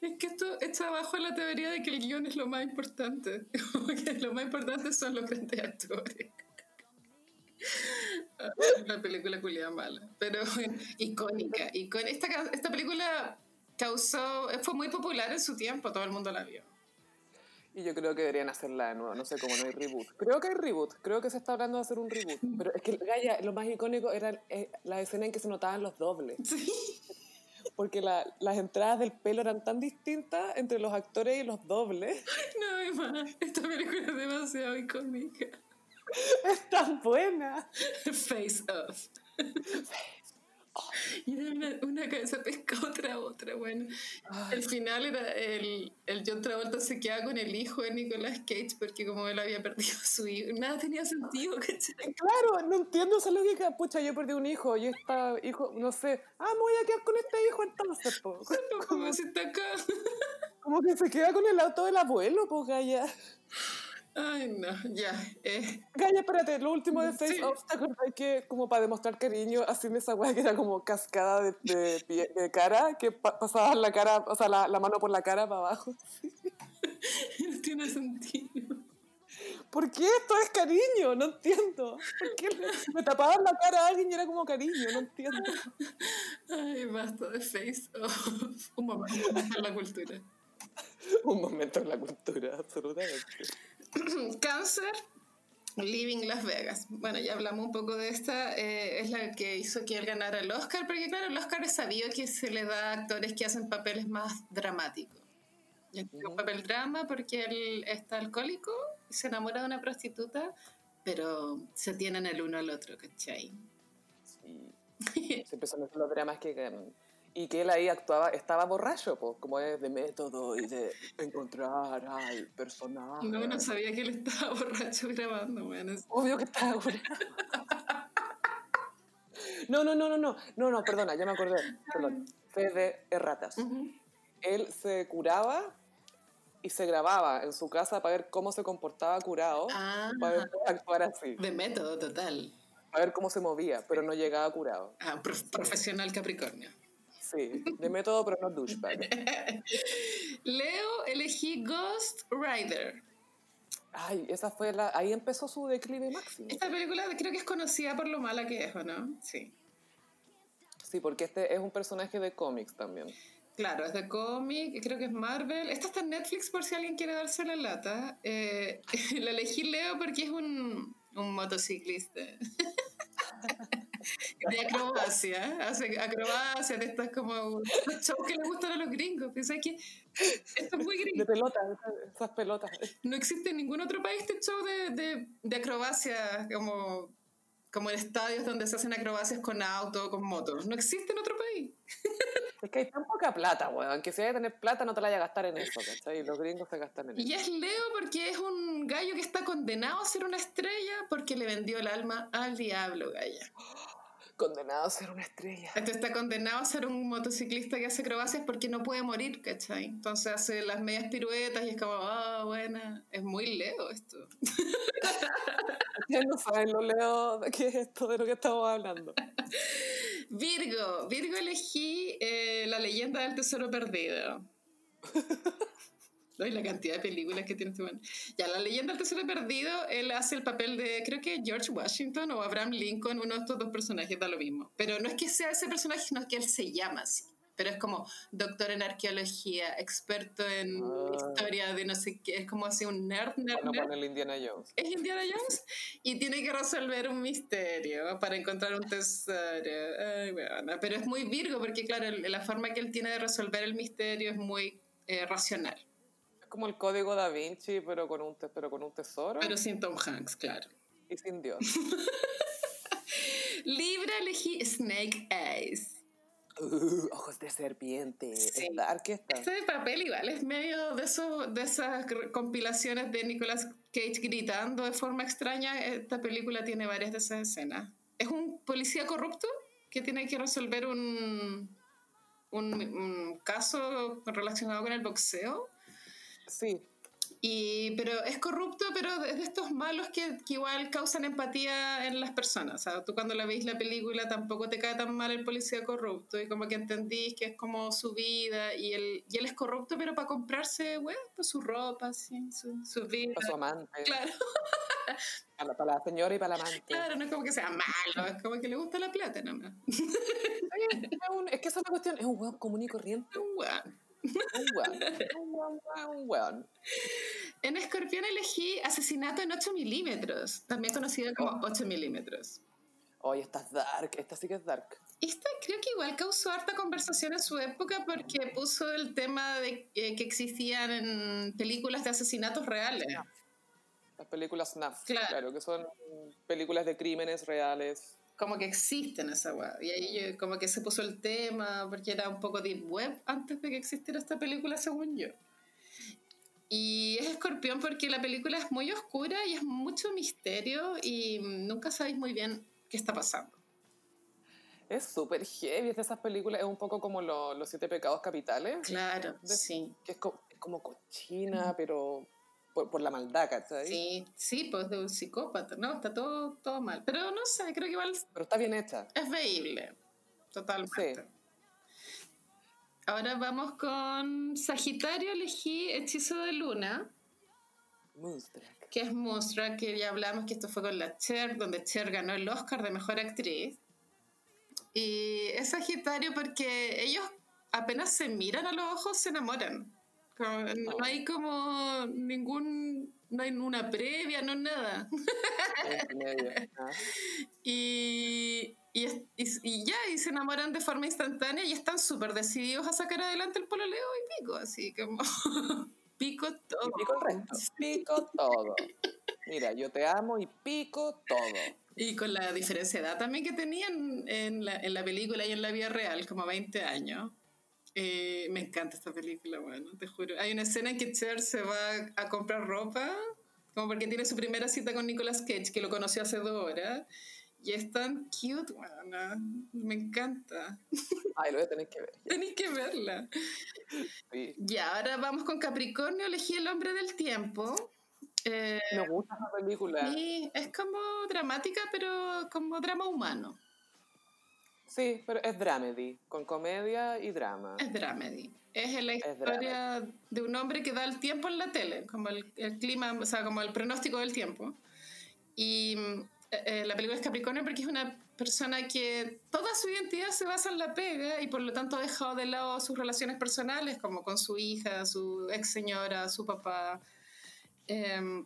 Es que esto está abajo la teoría de que el guion es lo más importante. Lo más importante son los grandes actores. Ah, Una película culiada mala, pero icónica. icón- Esta, esta película causó, fue muy popular en su tiempo, todo el mundo la vio. Y yo creo que deberían hacerla de nuevo. No sé cómo no hay reboot. Creo que hay reboot. Creo que se está hablando de hacer un reboot. Pero es que, Gaia, lo más icónico era eh, la escena en que se notaban los dobles. Sí. Porque la- las entradas del pelo eran tan distintas entre los actores y los dobles. No, más. Esta película es demasiado icónica. Es tan buena. Face off. Y era una, una cabeza pesca otra, otra, bueno. El final era el, el John Travolta se queda con el hijo de Nicolas Cage porque como él había perdido a su hijo, nada tenía sentido, ¿cachai? Claro, no entiendo esa lógica. Pucha, yo perdí un hijo y esta hijo, no sé. Ah, me voy a quedar con este hijo entonces, po. Como si está acá. Como que se queda con el auto del abuelo, pues, Gaia. Ay, no, ya. Eh, espérate, lo último de Face Sí. Off, ¿te acordás que como para demostrar cariño, hacían esa weá que era como cascada de, de, pie- de cara, que pa- pasaban la cara, o sea, la, la mano por la cara para abajo? no tiene sentido. ¿Por qué esto es cariño? No entiendo. ¿Por qué me tapaban la cara a alguien y era como cariño? No entiendo. Ay, basta de face off. Un momento en la cultura. Un momento en la cultura, absolutamente. Cáncer, Living Las Vegas. Bueno, ya hablamos un poco de esta. eh, es la que hizo que él ganara el Oscar, porque claro, el Oscar es sabido que se le da a actores que hacen papeles más dramáticos. Este es un papel drama porque él está alcohólico y se enamora de una prostituta, pero se tienen el uno al otro, ¿cachai? Sí. Siempre son esos los dramas que ganan. Y que él ahí actuaba, estaba borracho, pues, como es de método y de encontrar al personaje. No, no sabía que él estaba borracho grabando, bueno. Obvio que estaba curado. No, no, no, no, no, no, no, perdona, ya me acordé. Perdón. Fe de erratas. Ujú. Él se curaba y se grababa en su casa para ver cómo se comportaba curado, Ah, para ver cómo actuar así, de método total. para ver cómo se movía, pero no llegaba curado. Ah, prof- profesional Capricornio. Sí, de método, pero no douchebag. Leo, elegí Ghost Rider. Ay, esa fue la. Ahí empezó su declive máximo. Esta película creo que es conocida por lo mala que es, ¿o no? Sí. Sí, porque este es un personaje de cómics también. Claro, es de cómic, creo que es Marvel. Esta está en Netflix por si alguien quiere darse la lata. Eh, la elegí Leo porque es un, un motociclista. de acrobacia, hace acrobacia, de estas como shows que le gustan a los gringos. Pensé que esto es muy De gringo. pelotas, esas, pelotas. No existe en ningún otro país este show de, de, de acrobacia como, como en estadios donde se hacen acrobacias con auto, con motos. No existe en otro país. Es que hay tan poca plata, weón, que si hay que tener plata no te la vayas a gastar en eso, ¿cachai? Y los gringos se gastan en eso. Y es Leo porque es un gallo que está condenado a ser una estrella porque le vendió el alma al diablo, galla. Condenado a ser una estrella. Este está condenado a ser un motociclista que hace acrobacias porque no puede morir, ¿cachai? Entonces hace las medias piruetas y es como, ah, buena. Es muy Leo esto. Ya no saben lo leo de qué es esto de lo que estamos hablando. Virgo. Virgo elegí eh, La leyenda del tesoro perdido. Ay, la cantidad de películas que tiene este man. Ya, La leyenda del tesoro perdido, él hace el papel de, creo que George Washington o Abraham Lincoln, uno de estos dos personajes, da lo mismo. Pero no es que sea ese personaje, sino que él se llama así. pero es como doctor en arqueología, experto en Ah. historia de no sé qué, es como así un nerd, nerd, Bueno, nerd. el Indiana Jones. Es Indiana Jones y tiene que resolver un misterio para encontrar un tesoro. Ay, bueno, pero es muy Virgo porque, claro, la forma que él tiene de resolver el misterio es muy eh, racional, Es como el código da Vinci, pero con un, pero con un tesoro pero sin Tom Hanks, claro. y sin Dios. Libra elegí Snake Eyes. Uh, ojos de serpiente. Sí. Es dark esta. Este de papel igual es medio de, eso, de esas compilaciones de Nicolas Cage gritando de forma extraña. Esta película tiene varias de esas escenas. Es un policía corrupto que tiene que resolver un, un, un caso relacionado con el boxeo. Sí, Y, pero es corrupto, pero es de estos malos que, que igual causan empatía en las personas. O sea, tú cuando la veis la película tampoco te cae tan mal el policía corrupto y como que entendís que es como su vida y él, y él es corrupto, pero para comprarse, bueno, pues su ropa, así, su, su vida. para su amante. Claro, Para, para la señora y para la amante. claro, no es como que sea malo, es como que le gusta la plata nomás. Sí, es, es que esa es la cuestión. Es un weón común y corriente. Un weón. Un weón. Un weón, un weón. En Escorpión elegí Asesinato en 8 milímetros, también conocido como 8 milímetros. Oye, esta es dark. Esta sí que es dark. Esta creo que igual causó harta conversación en su época porque puso el tema de eh, que existían en películas de asesinatos reales. Las películas SNAF. Claro. Claro, que son películas de crímenes reales. Como que existen esa weá. Y ahí yo- como que se puso el tema porque era un poco deep web antes de que existiera esta película, según yo. Y es escorpión porque la película es muy oscura y es mucho misterio y nunca sabéis muy bien qué está pasando. Es súper heavy. Es de esas películas. Es un poco como lo- Los Siete Pecados Capitales. Claro, De- sí. Que es, co- es como cochina, pero por, por la maldad, ¿cachai? Sí, sí, pues de un psicópata, ¿no? Está todo, todo mal. Pero no sé, creo que igual Pero está bien hecha. es veíble. Totalmente. Ahora vamos con Sagitario, elegí Hechizo de Luna, Moonstruck. que es Moonstruck, que ya hablamos que esto fue con la Cher, donde Cher ganó el Oscar de Mejor Actriz. Y es Sagitario porque ellos apenas se miran a los ojos, se enamoran. Como- no hay como ningún, no hay una previa, no nada. Y, y, es- y- y ya, y se enamoran de forma instantánea y están súper decididos a sacar adelante el pololeo y pico, así como pico todo. Y pico el resto. Pico todo. Mira, yo te amo y pico todo. Y con la diferencia de edad también que tenían en la, en la película y en la vida real, como 20 años. Eh, me encanta esta película, bueno, te juro. Hay una escena en que Cher se va a comprar ropa, como porque tiene su primera cita con Nicolas Cage, que lo conoció hace dos horas. Y es tan cute, bueno, me encanta. Ay, lo voy a tener que ver. Tenéis que verla. Sí. Y ahora vamos con Capricornio, elegí El Hombre del Tiempo. Eh, Me gusta esa película. y es como dramática, pero como drama humano. Sí, pero es dramedy, con comedia y drama. Es dramedy. Es la Es historia de un hombre que da el tiempo en la tele, como el, el clima, o sea, como el pronóstico del tiempo. Y mm, eh, eh, la película es Capricornio porque es una persona que toda su identidad se basa en la pega y por lo tanto ha dejado de lado sus relaciones personales, como con su hija, su ex señora, su papá. Em,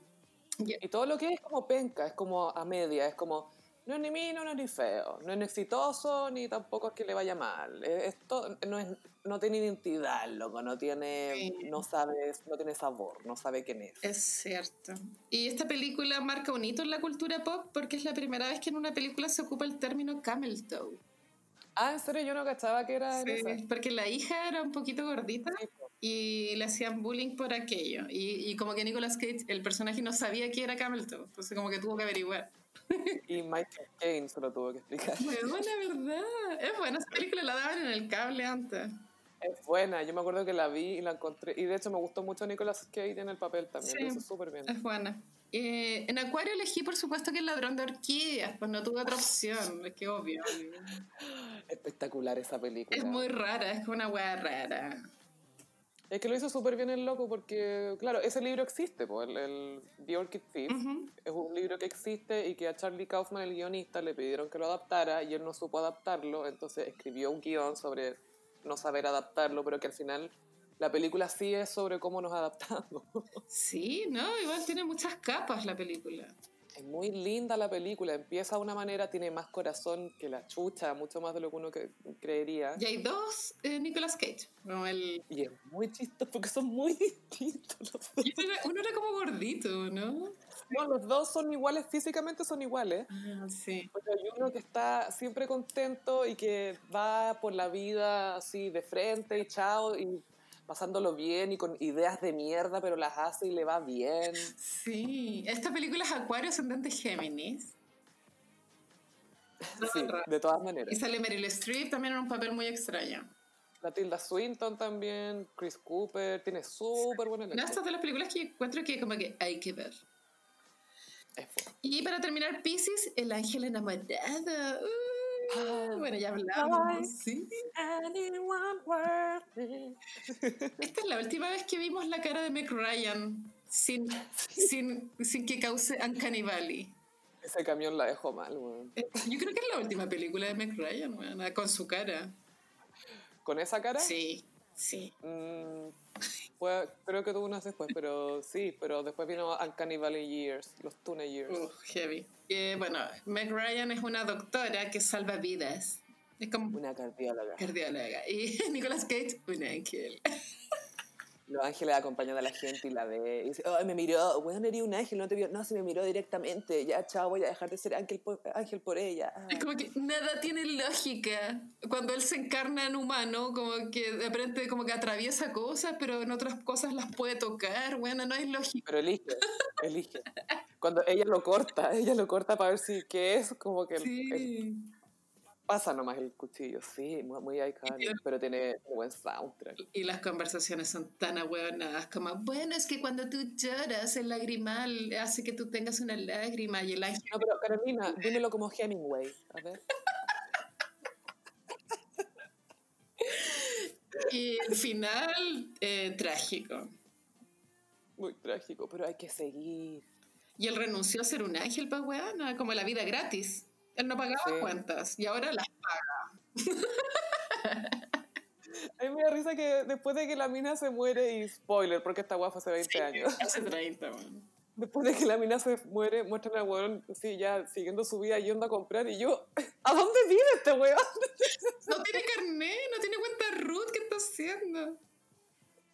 y- Y todo lo que es como penca, es como a media, es como, no es ni mino, no es ni feo, no es ni exitoso, ni tampoco es que le vaya mal. Es- Esto no, es, no tiene identidad, loco, no tiene, Sí. no sabe, no tiene sabor, no sabe quién es. Es cierto. Y esta película marca un hito en la cultura pop porque es la primera vez que en una película se ocupa el término camel toe. Ah, en serio, yo no cachaba que era Sí, esa. porque la hija era un poquito gordita y le hacían bullying por aquello. Y, y como que Nicolas Cage, el personaje, no sabía que era camel toe. Entonces como que tuvo que averiguar. Y Michael Caine se lo tuvo que explicar. Bueno, la verdad. Es buena, esa película la daban en el cable antes. Es buena, yo me acuerdo que la vi y la encontré. Y de hecho me gustó mucho Nicolas Cage en el papel también, Sí. lo hizo súper bien. Es buena. Eh, en Acuario elegí, por supuesto, que el ladrón de orquídeas. Pues no tuve otra opción. Es que obvio. Espectacular esa película. Es muy rara, es una wea rara. Es que lo hizo súper bien el loco porque, claro, ese libro existe, po, el, el The Orchid Thief. Es un libro que existe y que a Charlie Kaufman, el guionista, le pidieron que lo adaptara y él no supo adaptarlo, entonces escribió un guion sobre no saber adaptarlo, pero que al final la película sí es sobre cómo nos adaptamos. Sí, no, igual tiene muchas capas la película. Es muy linda la película, empieza de una manera, tiene más corazón que la chucha, mucho más de lo que uno que, creería. Y hay dos eh, Nicolas Cage. el... Y es muy chistoso porque son muy distintos los dos. uno, era, como gordito, ¿no? No, los dos son iguales, físicamente son iguales. Ah, sí. Pero hay uno que está siempre contento y que va por la vida así de frente y chao y pasándolo bien y con ideas de mierda, pero las hace y le va bien. Sí, esta película es Acuario ascendente Géminis. sí, de todas maneras. Y sale Meryl Streep también en un papel muy extraño. La Tilda Swinton también, Chris Cooper, tiene súper buena No, estas de las películas que encuentro que como que hay que ver. Es y para terminar, Pisces, el ángel enamorado. Ah, bueno, ya hablamos. ¿sí? Esta es la última vez que vimos la cara de Meg Ryan sin, sin, sin que cause Uncanny Valley. Ese camión la dejó mal, eh, Yo creo que es la última película de Meg Ryan, con su cara. ¿Con esa cara? Sí, sí. Mm, pues, creo que tuvo unas después, pero sí, pero después vino Uncanny Valley Years, los Tuna Years. heavy. Eh, bueno, Meg Ryan es una doctora que salva vidas. Es como una cardióloga. Cardióloga. Y Nicolas Cage, un ángel. Los ángeles acompañan a la gente y la ve. Y dice, oh, me miró, bueno, eres un ángel, no te vio. No, se me miró directamente. Ya, chao, voy a dejar de ser ángel por, ángel por ella. Es como que nada tiene lógica. Cuando él se encarna en humano, como que de repente como que atraviesa cosas, pero en otras cosas las puede tocar. Bueno, no hay lógica. Pero elige, elige. Cuando ella lo corta, ella lo corta para ver si qué es, como que... Sí. Pasa nomás el cuchillo, sí, muy, muy pero tiene buen soundtrack. Y las conversaciones son tan ahueonadas como, bueno, es que cuando tú lloras, el lagrimal hace que tú tengas una lágrima y el ángel... No, pero Carolina, dímelo como Hemingway, a ver. y el final, eh, trágico. Muy trágico, pero hay que seguir. Y él renunció a ser un ángel, pues, weón, como la vida gratis. Él no pagaba cuentas y ahora las paga. A mí me da risa que después de que la mina se muere, y spoiler, porque esta guafa hace 20 años. Hace 30, man. Después de que la mina se muere, muestran al weón, sí, ya siguiendo su vida yendo a comprar. Y yo, ¿a dónde vive este weón? No tiene carnet, no tiene cuenta Ruth, ¿qué está haciendo?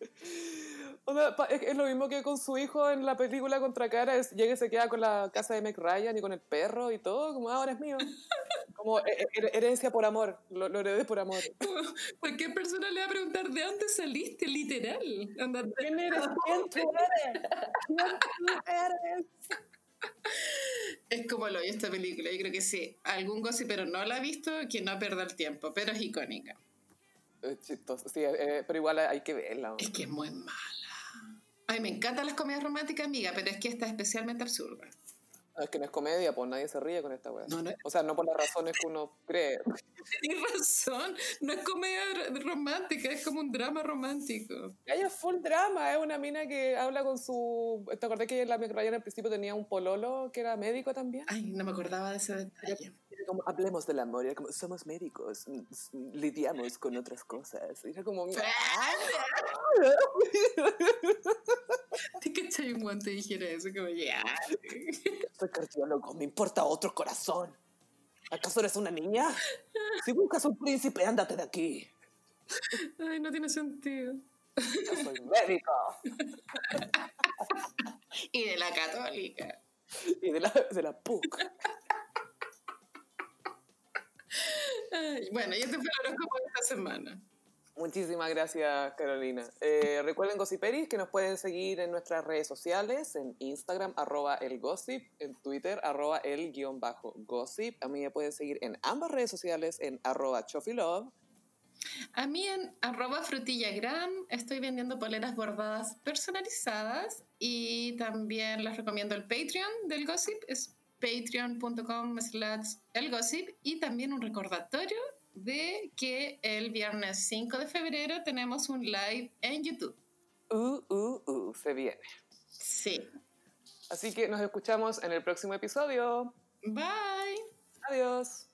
es, lo mismo que con su hijo en la película Contra Cara, es, llega y se queda con la casa de Meg Ryan y con el perro y todo, como ah, ahora es mío. Como eh, eh, herencia por amor, lo, lo heredé por amor. Cualquier persona le va a preguntar de dónde saliste, literal. ¿Quién eres? ¿Quién tú eres? ¿Quién tú eres? Es como lo vi esta película, yo creo que sí. Algún pero no la ha visto, que no pierda el tiempo, pero es icónica. Es chistoso, sí, eh, pero igual hay que verla. Es que es muy mala. Ay, me encantan las comedias románticas, amiga, pero es que esta es especialmente absurda. Es que no es comedia, pues nadie se ríe con esta weá. O sea, no por las razones que uno cree. Tienes razón, no es comedia romántica, es como un drama romántico. Ella es full drama, es una mina que habla con su... ¿Te acordás que la Ryan al principio tenía un pololo que era médico también? Ay, no me acordaba de ese detalle. Como, hablemos del amor, era como, somos médicos, lidiamos con otras cosas. era como... ¿Te cachai un guante dijera eso? Como, ya. Soy cardiólogo, me importa otro corazón. ¿Acaso eres una niña? Si buscas un príncipe, ándate de aquí. Ay, no tiene sentido. Yo soy médico. y de la católica. Y de la, de la PUC. Bueno, y este fue el horóscopo de esta semana. Muchísimas gracias, Carolina. Eh, recuerden Gossiperis que nos pueden seguir en nuestras redes sociales, en Instagram, arroba el gossip, en Twitter, arroba el guion bajo gossip. A mí me pueden seguir en ambas redes sociales, en arroba chofilove. A mí en arroba frutillagram estoy vendiendo poleras bordadas personalizadas y también les recomiendo el Patreon del Gossip, es patreon.com slash elgossip y también un recordatorio de que el viernes 5 de febrero tenemos un live en YouTube. Uh, uh, uh, se viene. Sí. Así que nos escuchamos en el próximo episodio. Bye. Adiós.